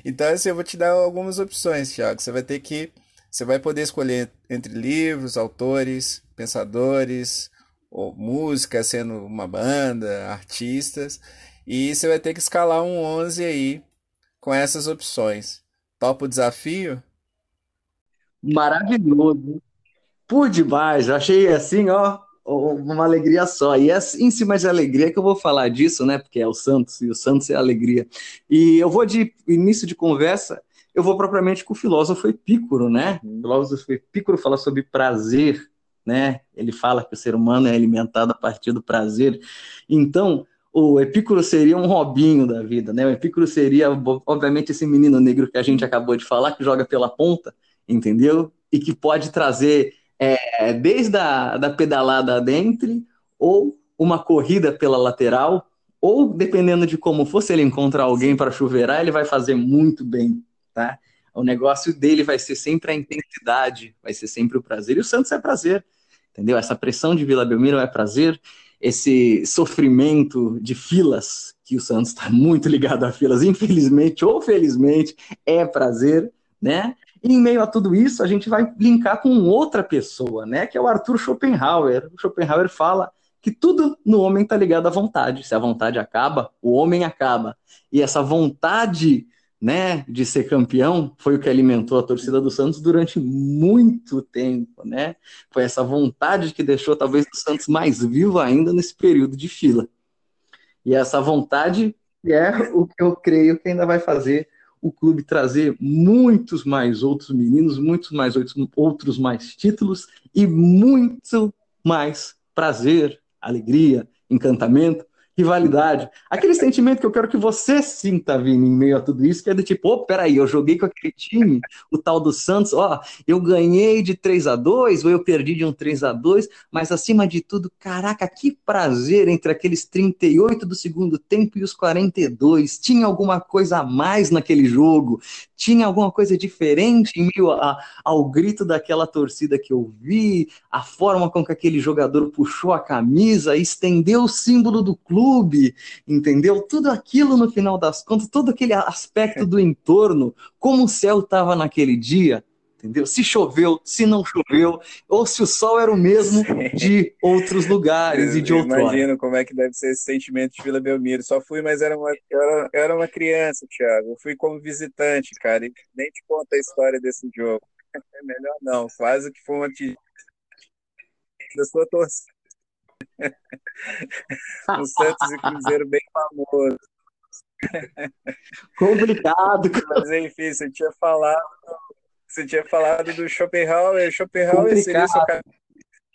[SPEAKER 1] Então, assim, eu vou te dar algumas opções, Thiago. Você vai ter que. Você vai poder escolher entre livros, autores, pensadores, ou música, sendo uma banda, artistas, e você vai ter que escalar um 11 aí com essas opções. Topa o desafio?
[SPEAKER 2] Maravilhoso. Por demais, eu achei assim, ó, uma alegria só. E é em cima de alegria que eu vou falar disso, né? Porque é o Santos, e o Santos é alegria. E eu vou de início de conversa, eu vou propriamente com o filósofo Epícoro, né? O filósofo Epícoro fala sobre prazer né? Ele fala que o ser humano é alimentado a partir do prazer. Então, o Epicuro seria um Robinho da vida, né? O Epicuro seria, obviamente, esse menino negro que a gente acabou de falar, que joga pela ponta, entendeu? E que pode trazer é, desde a da pedalada dentro ou uma corrida pela lateral, ou dependendo de como for, se ele encontrar alguém para chuveirar, ele vai fazer muito bem, tá? O negócio dele vai ser sempre a intensidade, vai ser sempre o prazer. E o Santos é prazer, entendeu? Essa pressão de Vila Belmiro é prazer. Esse sofrimento de filas, que o Santos está muito ligado a filas, infelizmente ou felizmente, é prazer, né? E em meio a tudo isso, a gente vai linkar com outra pessoa, né? Que é o Arthur Schopenhauer. O Schopenhauer fala que tudo no homem está ligado à vontade. Se a vontade acaba, o homem acaba. E essa vontade né, de ser campeão foi o que alimentou a torcida do Santos durante muito tempo, né? Foi essa vontade que deixou talvez o Santos mais vivo ainda nesse período de fila. E essa vontade é o que eu creio que ainda vai fazer o clube trazer muitos mais outros meninos, muitos mais outros mais títulos e muito mais prazer, alegria, encantamento rivalidade. Aquele sentimento que eu quero que você sinta, Vini, em meio a tudo isso, que é do tipo, oh, peraí, eu joguei com aquele time, o tal do Santos, ó, eu ganhei de 3 a 2 ou eu perdi de um 3 a 2 mas acima de tudo, caraca, que prazer entre aqueles 38 do segundo tempo e os 42. Tinha alguma coisa a mais naquele jogo, tinha alguma coisa diferente em meio a, ao grito daquela torcida que eu vi, a forma com que aquele jogador puxou a camisa, estendeu o símbolo do clube, entendeu? Tudo aquilo no final das contas, todo aquele aspecto do entorno, como o céu estava naquele dia, entendeu? Se choveu, se não choveu, ou se o sol era o mesmo de outros lugares e de outros.
[SPEAKER 3] Imagino como é que deve ser esse sentimento de Vila Belmiro. Só fui, mas era uma, eu era, eu era uma criança, Thiago. Eu fui como visitante, cara, e nem te conta a história desse jogo. É melhor não, faz o que for uma da sua torcida. O Santos e Cruzeiro bem famoso.
[SPEAKER 2] Complicado.
[SPEAKER 3] Mas enfim, você tinha falado você tinha falado do Schopenhauer. Schopenhauer seria seu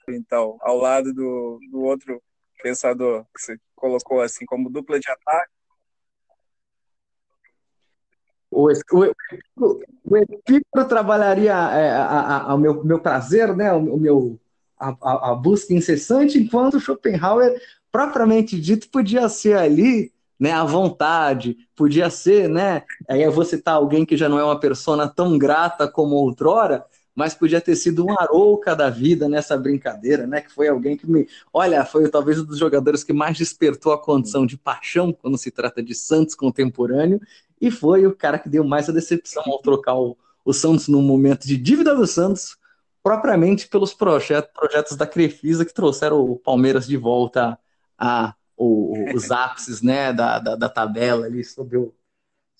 [SPEAKER 3] então, ao lado do, do outro pensador que você colocou assim como dupla de ataque.
[SPEAKER 2] O, o, o Epicuro trabalharia é, ao meu, meu prazer, né, o, o meu, a, a, busca incessante, enquanto Schopenhauer, propriamente dito, podia ser ali né, à vontade, podia ser, né, aí eu vou citar alguém que já não é uma persona tão grata como outrora, mas podia ter sido um arouca da vida nessa brincadeira, né, que foi alguém que me, olha, foi talvez um dos jogadores que mais despertou a condição de paixão quando se trata de Santos contemporâneo, e foi o cara que deu mais a decepção ao trocar o, o Santos num momento de dívida do Santos, propriamente pelos projetos, projetos da Crefisa que trouxeram o Palmeiras de volta a o, os ápices né, da, da, da, tabela ali sobre o,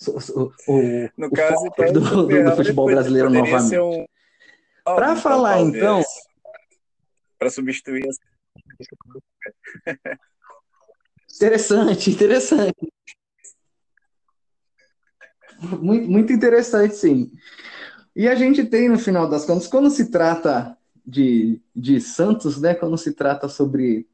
[SPEAKER 2] o, o,
[SPEAKER 3] no o caso,
[SPEAKER 2] então, do, do, do, futebol brasileiro novamente. Um... Oh, Para falar então.
[SPEAKER 3] Para substituir as...
[SPEAKER 2] Interessante, interessante. Muito, muito interessante, sim. E a gente tem, no final das contas, quando se trata de, de Santos, né, quando se trata sobre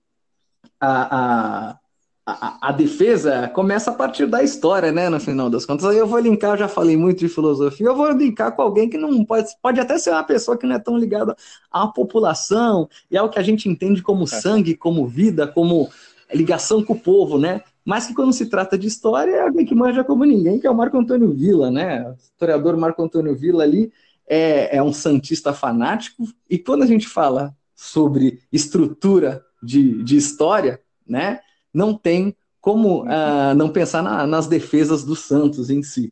[SPEAKER 2] a, a, a, defesa começa a partir da história, né? No final das contas. Aí eu vou linkar, eu já falei muito de filosofia, eu vou linkar com alguém que não pode, pode até ser uma pessoa que não é tão ligada à população e ao que a gente entende como é. sangue, como vida, como ligação com o povo, né? Mas que quando se trata de história é alguém que manja como ninguém, que é o Marco Antônio Villa, né? O historiador Marco Antônio Villa ali é, é um santista fanático, e quando a gente fala sobre estrutura de, de história, né? Não tem como uh, não pensar na, nas defesas do Santos em si,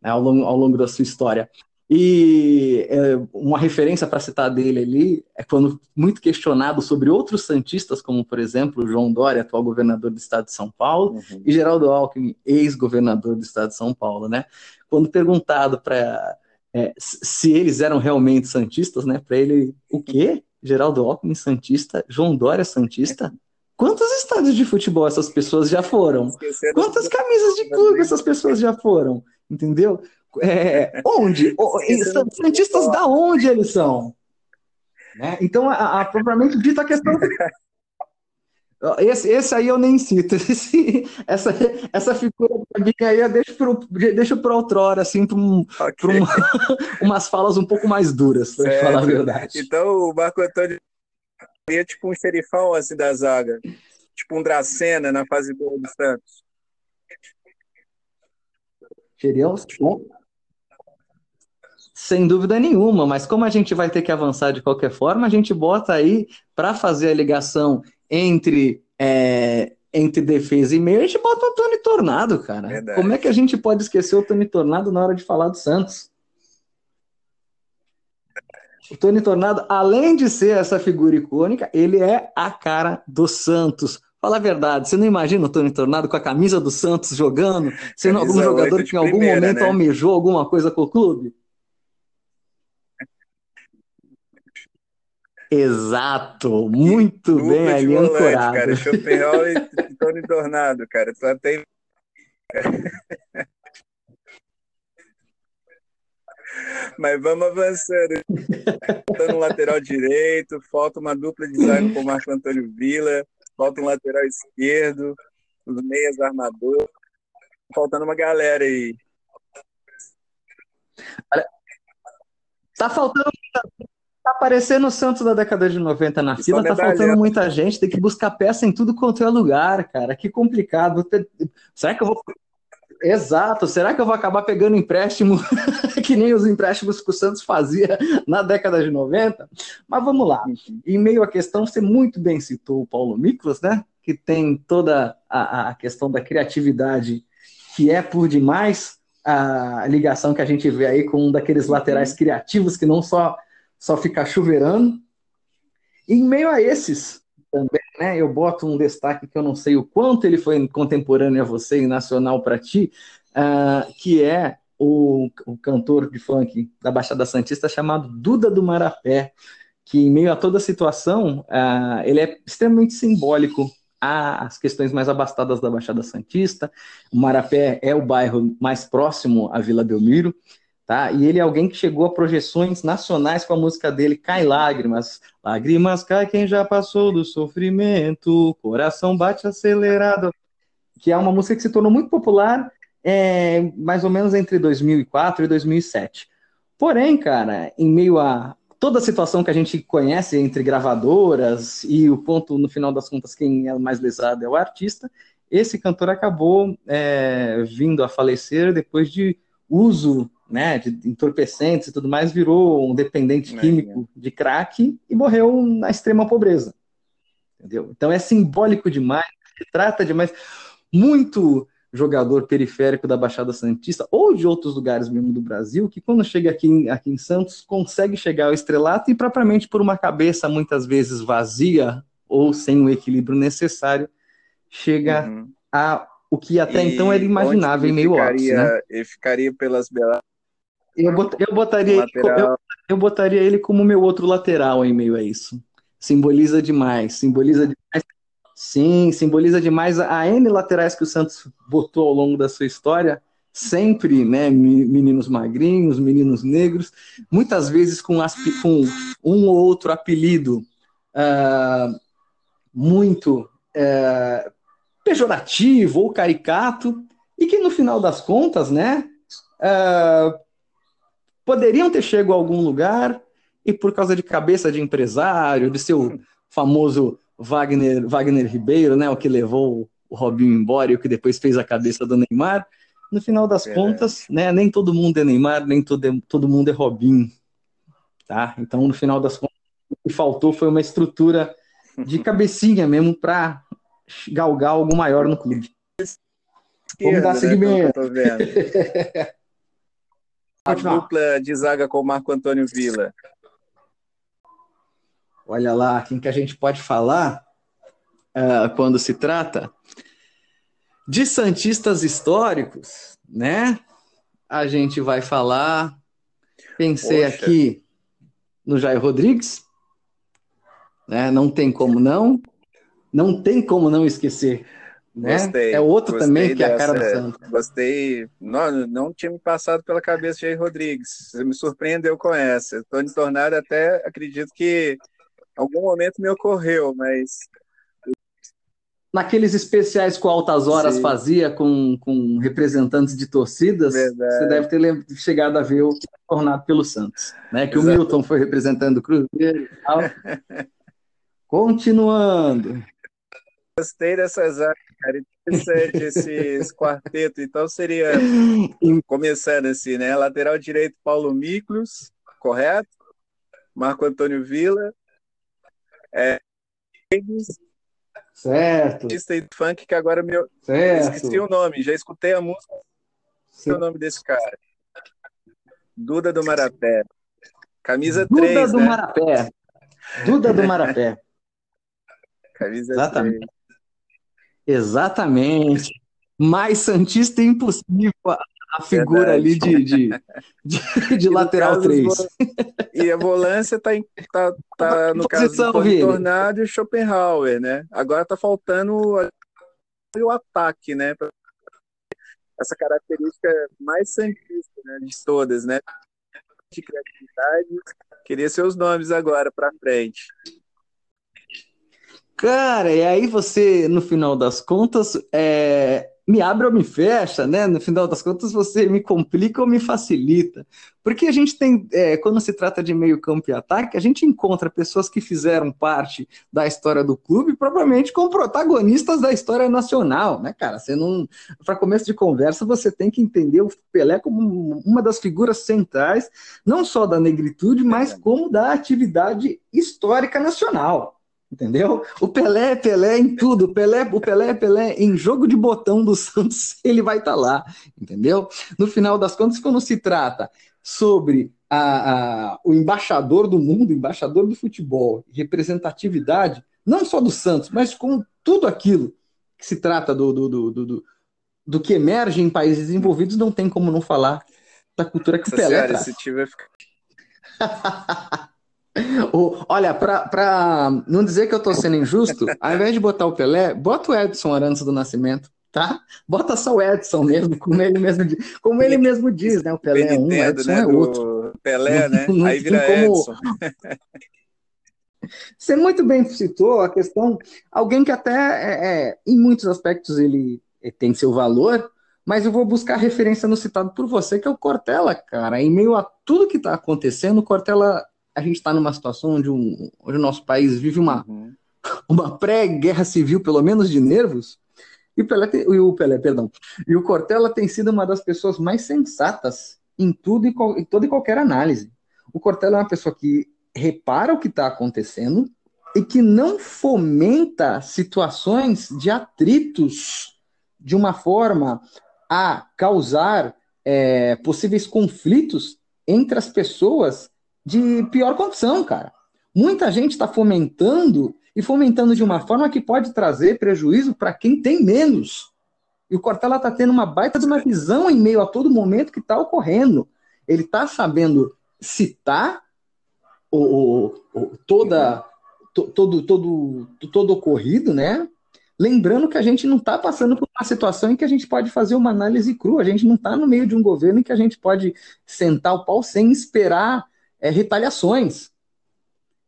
[SPEAKER 2] né, ao, longo, ao longo da sua história. E é, uma referência para citar dele ali é quando muito questionado sobre outros santistas, como por exemplo João Dória, atual governador do estado de São Paulo, uhum. e Geraldo Alckmin, ex-governador do estado de São Paulo, né? Quando perguntado para é, se eles eram realmente santistas, né? Para ele, o quê? Geraldo Alckmin Santista, João Dória Santista? Quantos estádios de futebol essas pessoas já foram? Quantas camisas de clube essas pessoas já foram? Entendeu? É, onde? Santistas da onde eles são? Né? Então, a, a, propriamente dita a questão. Esse, esse aí eu nem cito. Esse, essa, essa figura aí eu deixo para deixo outrora, assim, para um, okay. uma, umas falas um pouco mais duras, para falar a verdade.
[SPEAKER 3] Então, o Marco Antônio seria tipo um xerifão assim da zaga. Tipo um Dracena na fase boa do Santos.
[SPEAKER 2] Seria um... Sem dúvida nenhuma, mas como a gente vai ter que avançar de qualquer forma, a gente bota aí para fazer a ligação entre é, entre defesa e meio, a gente bota o Tony Tornado, cara. Verdade. Como é que a gente pode esquecer o Tony Tornado na hora de falar do Santos? O Tony Tornado, além de ser essa figura icônica, ele é a cara do Santos. Fala a verdade, você não imagina o Tony Tornado com a camisa do Santos jogando, sendo algum jogador que em algum primeira, momento né? almejou alguma coisa com o clube? Exato, muito bem ali ancorado. Cara.
[SPEAKER 3] Schopenhauer
[SPEAKER 1] Antônio Tornado, cara. Tu até. Mas vamos avançando. Falta um lateral direito, falta uma dupla de zaga com o Marco Antônio Vila, falta um lateral esquerdo, os meias armador. Faltando uma galera aí.
[SPEAKER 2] Tá faltando Tá aparecendo o Santos da década de 90 na fila, tá faltando muita gente, tem que buscar peça em tudo quanto é lugar, cara. Que complicado. Será que eu vou. Exato, será que eu vou acabar pegando empréstimo que nem os empréstimos que o Santos fazia na década de 90? Mas vamos lá. Em meio à questão, você muito bem citou o Paulo Miklos, né? Que tem toda a, a questão da criatividade que é por demais a ligação que a gente vê aí com um daqueles laterais criativos que não só só ficar chuveirando. E em meio a esses também, né, eu boto um destaque que eu não sei o quanto ele foi contemporâneo a você e nacional para ti, uh, que é o, o, cantor de funk da Baixada Santista chamado Duda do Marapé, que em meio a toda a situação, uh, ele é extremamente simbólico às questões mais abastadas da Baixada Santista. O Marapé é o bairro mais próximo à Vila Belmiro, tá? E ele é alguém que chegou a projeções nacionais com a música dele, Cai Lágrimas. Lágrimas cai quem já passou do sofrimento, coração bate acelerado, que é uma música que se tornou muito popular é, mais ou menos entre 2004 e 2007. Porém, cara, em meio a toda a situação que a gente conhece entre gravadoras e o ponto, no final das contas, quem é mais lesado é o artista, esse cantor acabou é, vindo a falecer depois de uso né, de entorpecentes e tudo mais, virou um dependente químico de crack e morreu na extrema pobreza. Entendeu? Então é simbólico demais, trata demais. Muito jogador periférico da Baixada Santista ou de outros lugares mesmo do Brasil, que quando chega aqui em, aqui em Santos consegue chegar ao estrelato e propriamente por uma cabeça muitas vezes vazia ou sem o equilíbrio necessário, chega uhum. a o que até e então era imaginável em meio
[SPEAKER 1] ficaria,
[SPEAKER 2] né?
[SPEAKER 1] Ele ficaria pelas belas
[SPEAKER 2] eu, bot, eu, botaria, eu, eu, botaria ele como meu outro lateral em meio a isso. Simboliza demais, simboliza demais. Sim, simboliza demais a N laterais que o Santos botou ao longo da sua história, sempre, né, meninos magrinhos, meninos negros, muitas vezes com, com um ou outro apelido uh, muito uh, pejorativo ou caricato, e que no final das contas, né, uh, poderiam ter chegado a algum lugar e por causa de cabeça de empresário, de seu famoso Wagner, Wagner Ribeiro, né, o que levou o Robinho embora e o que depois fez a cabeça do Neymar, no final das é. contas, né, nem todo mundo é Neymar, nem todo, todo mundo é Robinho, tá? Então, no final das contas, o que faltou foi uma estrutura de cabecinha mesmo para galgar algo maior no clube.
[SPEAKER 1] Vamos dar né, seguimento. A dupla de zaga com o Marco Antônio Vila?
[SPEAKER 2] Olha lá, quem que a gente pode falar uh, quando se trata de Santistas históricos, né? A gente vai falar. Pensei Poxa. aqui no Jair Rodrigues, né? Não tem como não. Não tem como não esquecer né? Gostei. É outro gostei também que é a cara do Santos.
[SPEAKER 1] Gostei. Não, não tinha me passado pela cabeça Jair Rodrigues. Você me surpreendeu com essa. Tony Tornado até acredito que em algum momento me ocorreu, mas
[SPEAKER 2] naqueles especiais que o Altas Horas Sim. fazia com, com representantes de torcidas, Verdade. você deve ter chegado a ver o tornado pelo Santos, né? Que Exato. o Milton foi representando o Cruzeiro e tal. Continuando.
[SPEAKER 1] Gostei dessas áreas, cara. Interessante esse, quarteto. Então seria, começando assim, né? Lateral direito, Paulo Miklos, correto? Marco Antônio Vila. É,
[SPEAKER 2] certo.
[SPEAKER 1] State Funk, que agora meu. Certo. Esqueci o nome, já escutei a música. Esqueci o nome desse cara. Duda do Marapé. Camisa Duda 3.
[SPEAKER 2] Duda do
[SPEAKER 1] né?
[SPEAKER 2] Marapé. Duda do Marapé.
[SPEAKER 1] Camisa Exatamente. 3.
[SPEAKER 2] Exatamente. Mais Santista impossível a figura Verdade. ali de, de, de, de lateral 3.
[SPEAKER 1] E a volância está tá, tá, no caso do Tornado e o Schopenhauer, né? Agora está faltando
[SPEAKER 3] e o ataque, né? Essa característica mais santista né, de todas, né? De criatividade. Queria seus nomes agora para frente.
[SPEAKER 2] Cara, e aí você, no final das contas, é, me abre ou me fecha, né? No final das contas, você me complica ou me facilita. Porque a gente tem, é, quando se trata de meio campo e ataque, a gente encontra pessoas que fizeram parte da história do clube, propriamente como protagonistas da história nacional, né, cara? Você não. Para começo de conversa, você tem que entender o Pelé como uma das figuras centrais, não só da negritude, mas como da atividade histórica nacional. Entendeu? O Pelé é Pelé em tudo. O Pelé, o Pelé é Pelé em jogo de botão do Santos, ele vai estar tá lá. Entendeu? No final das contas, quando se trata sobre a, a, o embaixador do mundo, embaixador do futebol, representatividade, não só do Santos, mas com tudo aquilo que se trata do, do, do, do, do que emerge em países desenvolvidos, não tem como não falar da cultura que o Pelé senhora, traz. Se tiver... O, olha, para não dizer que eu estou sendo injusto, ao invés de botar o Pelé, bota o Edson Arantes do Nascimento, tá? Bota só o Edson mesmo, como ele mesmo, como ele mesmo diz, né? O Pelé é um, o Edson né? é outro.
[SPEAKER 3] Pelé, né? Não, Aí vira como... Edson.
[SPEAKER 2] Você muito bem citou a questão, alguém que até, é, é, em muitos aspectos, ele tem seu valor, mas eu vou buscar referência no citado por você, que é o Cortella, cara. Em meio a tudo que está acontecendo, o Cortella a gente está numa situação onde, um, onde o nosso país vive uma, uhum. uma pré-guerra civil, pelo menos de nervos, e o Pelé, tem, e o Pelé, perdão, e o Cortella tem sido uma das pessoas mais sensatas em tudo e em toda e qualquer análise. O Cortella é uma pessoa que repara o que está acontecendo e que não fomenta situações de atritos de uma forma a causar é, possíveis conflitos entre as pessoas de pior condição, cara. Muita gente está fomentando e fomentando de uma forma que pode trazer prejuízo para quem tem menos. E o Cortella está tendo uma baita de uma visão em meio a todo momento que está ocorrendo. Ele está sabendo citar o, o, o toda, to, todo, todo, todo ocorrido, né? Lembrando que a gente não está passando por uma situação em que a gente pode fazer uma análise crua, a gente não está no meio de um governo em que a gente pode sentar o pau sem esperar é, retaliações.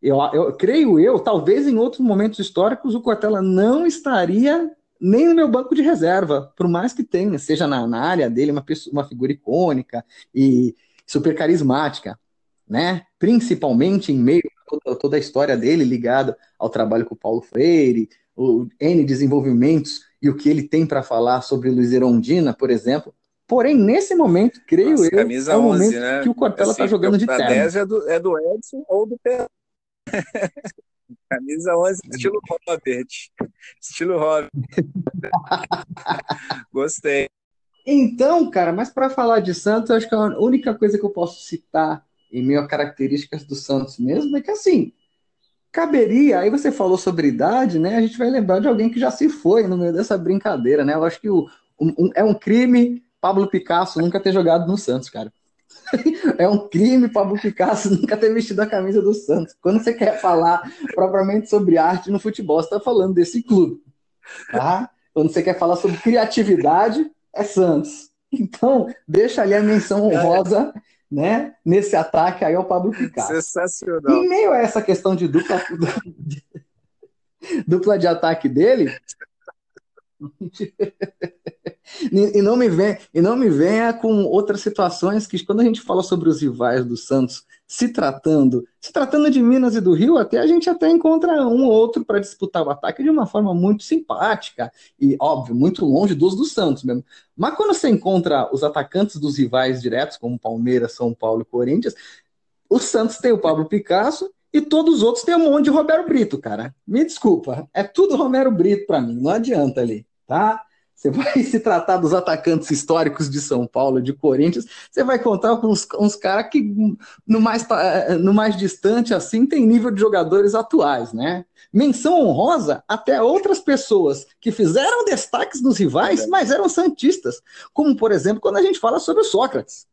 [SPEAKER 2] Eu, eu creio eu, talvez em outros momentos históricos o Cortella não estaria nem no meu banco de reserva, por mais que tenha, seja na, na área dele uma, pessoa, uma figura icônica e super carismática, né? Principalmente em meio a toda, toda a história dele ligada ao trabalho com o Paulo Freire, o N desenvolvimentos e o que ele tem para falar sobre Luiz Erondina, por exemplo, Porém, nesse momento, creio Nossa, eu,
[SPEAKER 3] camisa é o 11, momento né?
[SPEAKER 2] que o Cortella está assim, jogando de terno. 10
[SPEAKER 3] é do, é do Edson ou do Pé. camisa 11, estilo Robert. Estilo Robert. Gostei.
[SPEAKER 2] Então, cara, mas para falar de Santos, acho que a única coisa que eu posso citar em meio a características do Santos mesmo é que, assim, caberia, aí você falou sobre idade, né? A gente vai lembrar de alguém que já se foi no meio dessa brincadeira, né? Eu acho que o, um, é um crime Pablo Picasso nunca ter jogado no Santos, cara. é um crime Pablo Picasso nunca ter vestido a camisa do Santos. Quando você quer falar propriamente sobre arte no futebol, você está falando desse clube. Tá? Quando você quer falar sobre criatividade, é Santos. Então, deixa ali a menção honrosa né, nesse ataque aí ao Pablo Picasso.
[SPEAKER 3] Sensacional.
[SPEAKER 2] Em meio a essa questão de dupla, dupla de ataque dele, e não me vem, e não me venha com outras situações que quando a gente fala sobre os rivais do Santos se tratando, se tratando de Minas e do Rio, até a gente até encontra um ou outro para disputar o ataque de uma forma muito simpática e óbvio, muito longe dos do Santos mesmo. Mas quando você encontra os atacantes dos rivais diretos, como Palmeiras, São Paulo e Corinthians, o Santos tem o Pablo Picasso e todos os outros têm um monte de Roberto Brito, cara. Me desculpa, é tudo Romero Brito para mim, não adianta ali tá? Você vai se tratar dos atacantes históricos de São Paulo, de Corinthians, você vai contar com uns, uns caras que no mais, no mais distante assim tem nível de jogadores atuais, né? Menção honrosa até outras pessoas que fizeram destaques nos rivais, mas eram santistas, como por exemplo quando a gente fala sobre o Sócrates,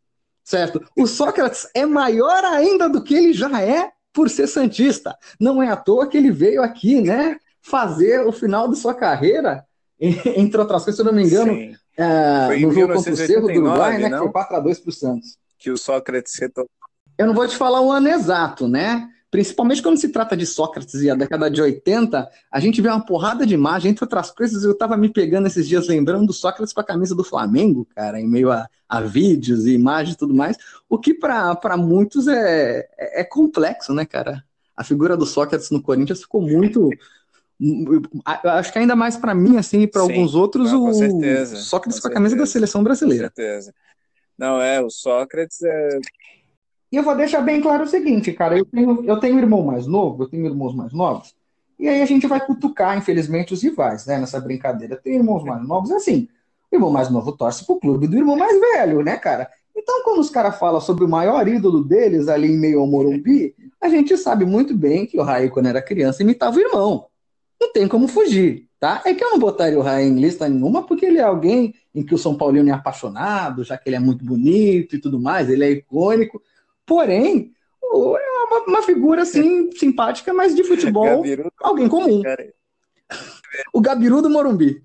[SPEAKER 2] certo? O Sócrates é maior ainda do que ele já é por ser santista. Não é à toa que ele veio aqui, né? Fazer o final de sua carreira entre outras coisas, se eu não me engano, é, no jogo contra o Cerro do Uruguai, né, que foi 4x2 para o Santos.
[SPEAKER 3] Que o Sócrates retornou.
[SPEAKER 2] Eu não vou te falar o ano exato, né? Principalmente quando se trata de Sócrates e a década de 80, a gente vê uma porrada de imagem, entre outras coisas, eu tava me pegando esses dias lembrando do Sócrates com a camisa do Flamengo, cara, em meio a, a vídeos e imagens e tudo mais, o que para muitos é, é, é complexo, né, cara? A figura do Sócrates no Corinthians ficou muito acho que ainda mais para mim, assim, e para alguns outros,
[SPEAKER 3] não,
[SPEAKER 2] o
[SPEAKER 3] certeza,
[SPEAKER 2] Sócrates com, com a camisa da seleção brasileira.
[SPEAKER 3] Com certeza. Não, é, o Sócrates é.
[SPEAKER 2] E eu vou deixar bem claro o seguinte, cara, eu tenho, eu tenho irmão mais novo, eu tenho irmãos mais novos, e aí a gente vai cutucar, infelizmente, os rivais, né, nessa brincadeira. Tem irmãos mais novos, é assim, o irmão mais novo torce pro clube do irmão mais velho, né, cara? Então, quando os caras falam sobre o maior ídolo deles ali em meio ao Morumbi, a gente sabe muito bem que o Raí, quando era criança, imitava o irmão não tem como fugir, tá? É que eu não botaria o Raí em lista nenhuma, porque ele é alguém em que o São Paulino é apaixonado, já que ele é muito bonito e tudo mais, ele é icônico. Porém, é uma, uma figura assim simpática, mas de futebol, alguém comum. O Gabiru do Morumbi.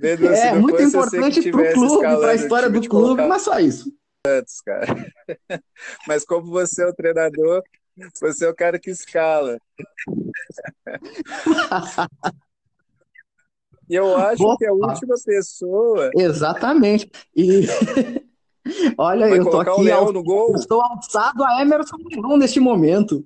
[SPEAKER 3] Pedro,
[SPEAKER 2] é muito importante para o clube, para a história do clube, mas só isso.
[SPEAKER 3] Cara. Mas como você é o treinador, você é o cara que escala. E eu acho Boa. que a última pessoa.
[SPEAKER 2] Exatamente. E olha, Vai eu tô aqui.
[SPEAKER 3] No gol.
[SPEAKER 2] Estou alçado a Emerson neste momento.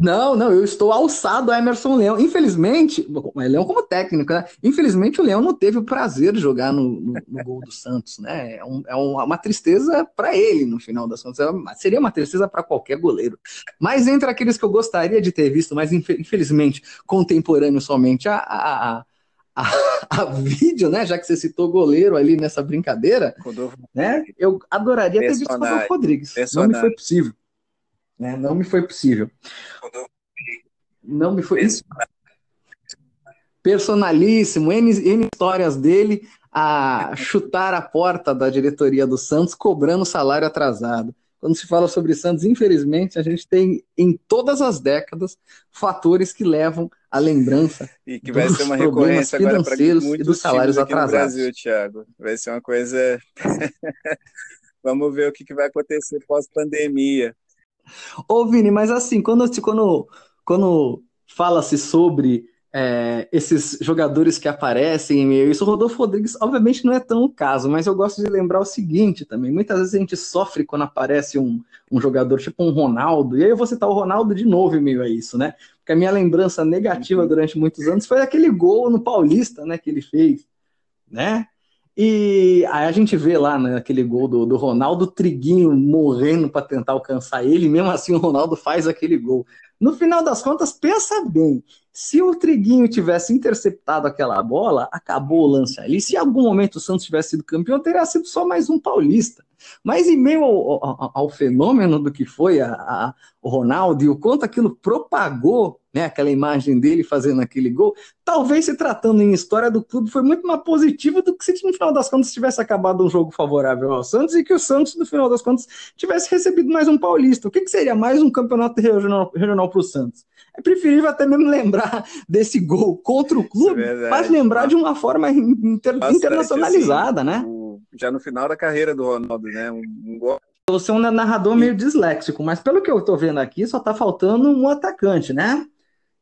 [SPEAKER 2] Não, não, eu estou alçado a Emerson Leão. Infelizmente, é Leão como técnico, né? Infelizmente o Leão não teve o prazer de jogar no, no, no gol do Santos, né? É, um, é uma tristeza para ele, no final das contas. É seria uma tristeza para qualquer goleiro. Mas entre aqueles que eu gostaria de ter visto, mas infelizmente contemporâneo somente a, a, a, a, vídeo, né? Já que você citou goleiro ali nessa brincadeira, Rodolfo. né? Eu adoraria ter visto o Rodolfo Rodrigues. Não me foi possível. Né? Não me foi possível. Não me foi. Personalíssimo, N, N histórias dele a chutar a porta da diretoria do Santos cobrando salário atrasado. Quando se fala sobre Santos, infelizmente, a gente tem em todas as décadas fatores que levam à lembrança
[SPEAKER 3] e que vai ser uma recorrência agora para muitos e dos salários atrasados. Brasil, Thiago, vai ser uma coisa. Vamos ver o que vai acontecer pós-pandemia.
[SPEAKER 2] Ô, Vini, mas assim, quando, quando, quando fala-se sobre é, esses jogadores que aparecem em meio isso, o Rodolfo Rodrigues, obviamente, não é tão o caso, mas eu gosto de lembrar o seguinte também: muitas vezes a gente sofre quando aparece um, um jogador tipo um Ronaldo, e aí eu vou citar o Ronaldo de novo em meio a isso, né? Porque a minha lembrança negativa uhum. durante muitos anos foi aquele gol no Paulista, né, que ele fez, né? E aí a gente vê lá naquele né, gol do, do Ronaldo Triguinho morrendo para tentar alcançar ele, mesmo assim o Ronaldo faz aquele gol. No final das contas, pensa bem, se o Triguinho tivesse interceptado aquela bola, acabou o lance ali. Se em algum momento o Santos tivesse sido campeão, teria sido só mais um paulista. Mas em meio ao, ao, ao fenômeno do que foi a, a, o Ronaldo e o quanto aquilo propagou né, aquela imagem dele fazendo aquele gol, talvez se tratando em história do clube foi muito mais positivo do que se no final das contas tivesse acabado um jogo favorável ao Santos e que o Santos, no final das contas, tivesse recebido mais um paulista. O que, que seria mais um campeonato regional, regional para o Santos? É preferível até mesmo lembrar desse gol contra o é clube, é mas lembrar de uma forma inter, internacionalizada, assim, né?
[SPEAKER 3] O, já no final da carreira do Ronaldo, né? Um, um gol
[SPEAKER 2] você é um narrador meio disléxico, mas pelo que eu estou vendo aqui, só está faltando um atacante, né?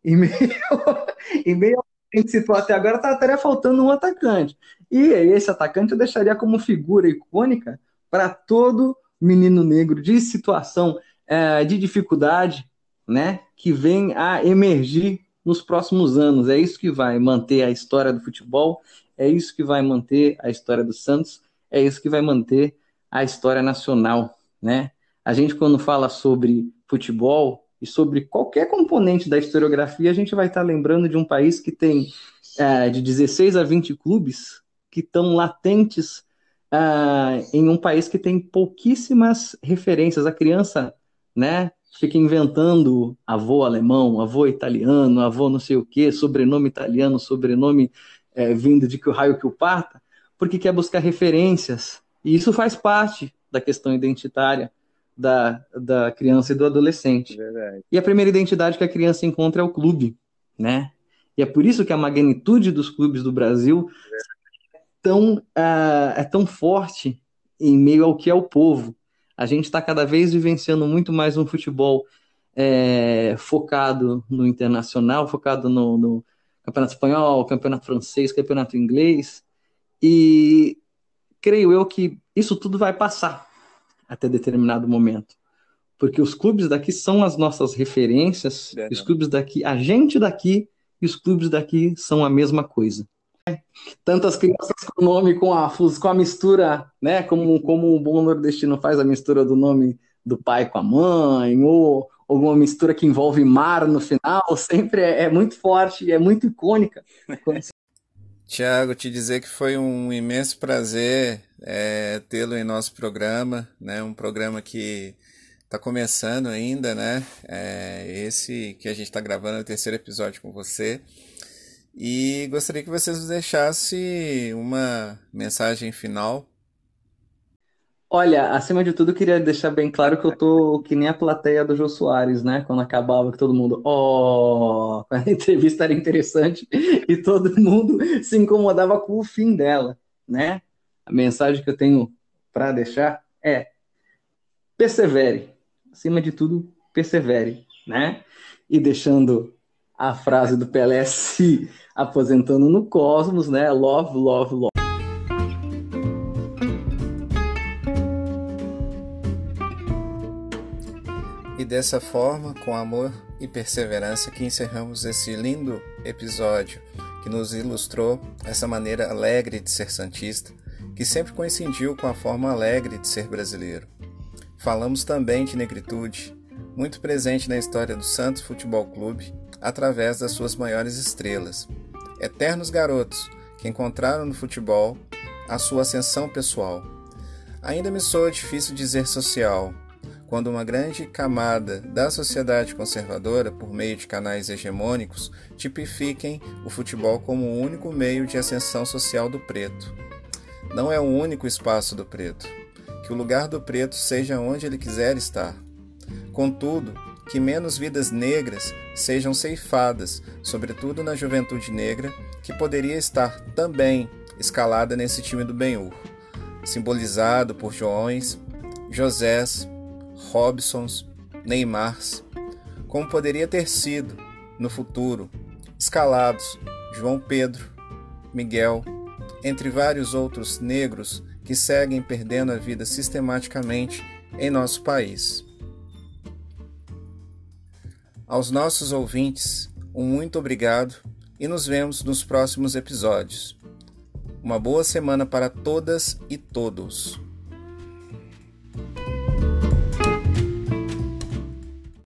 [SPEAKER 2] E meio, e meio a gente citou até agora, tá, estaria faltando um atacante. E esse atacante eu deixaria como figura icônica para todo menino negro de situação é, de dificuldade, né? Que vem a emergir nos próximos anos. É isso que vai manter a história do futebol, é isso que vai manter a história do Santos, é isso que vai manter a história nacional, né? A gente, quando fala sobre futebol, e sobre qualquer componente da historiografia, a gente vai estar lembrando de um país que tem é, de 16 a 20 clubes que estão latentes é, em um país que tem pouquíssimas referências. A criança, né, fica inventando avô alemão, avô italiano, avô não sei o quê, sobrenome italiano, sobrenome é, vindo de que o raio que o parta, porque quer buscar referências. E isso faz parte da questão identitária da, da criança e do adolescente.
[SPEAKER 3] Verdade.
[SPEAKER 2] E a primeira identidade que a criança encontra é o clube, né? E é por isso que a magnitude dos clubes do Brasil é tão, uh, é tão forte em meio ao que é o povo. A gente está cada vez vivenciando muito mais um futebol é, focado no internacional, focado no, no, campeonato espanhol, campeonato francês, campeonato inglês. E creio eu que isso tudo vai passar até determinado momento. Porque os clubes daqui são as nossas referências, é, os clubes daqui, a gente daqui e os clubes daqui são a mesma coisa. Tantas crianças com o nome com a, com a mistura, né? Como, como o bom nordestino faz a mistura do nome do pai com a mãe, ou alguma mistura que envolve mar no final, sempre é, é muito forte, é muito icônica.
[SPEAKER 1] Tiago, te dizer que foi um imenso prazer é, tê-lo em nosso programa, né? Um programa que está começando ainda, né? É, esse que a gente está gravando é o terceiro episódio com você. E gostaria que vocês nos deixassem uma mensagem final
[SPEAKER 2] Olha, acima de tudo, queria deixar bem claro que eu tô que nem a plateia do Jô Soares, né? Quando acabava que todo mundo, ó, oh! a entrevista era interessante e todo mundo se incomodava com o fim dela, né? A mensagem que eu tenho para deixar é: persevere. Acima de tudo, persevere, né? E deixando a frase do Pelé se aposentando no cosmos, né? Love, love, love.
[SPEAKER 1] dessa forma, com amor e perseverança, que encerramos esse lindo episódio que nos ilustrou essa maneira alegre de ser santista, que sempre coincidiu com a forma alegre de ser brasileiro. Falamos também de negritude, muito presente na história do Santos Futebol Clube, através das suas maiores estrelas, eternos garotos que encontraram no futebol a sua ascensão pessoal. Ainda me soa difícil dizer social, quando uma grande camada da sociedade conservadora, por meio de canais hegemônicos, tipifiquem o futebol como o único meio de ascensão social do preto. Não é o único espaço do preto. Que o lugar do preto seja onde ele quiser estar. Contudo, que menos vidas negras sejam ceifadas, sobretudo na juventude negra, que poderia estar também escalada nesse time do Benhur, simbolizado por Joões, Josés, Robsons, Neymars, como poderia ter sido, no futuro, escalados João Pedro, Miguel, entre vários outros negros que seguem perdendo a vida sistematicamente em nosso país. Aos nossos ouvintes, um muito obrigado e nos vemos nos próximos episódios. Uma boa semana para todas e todos.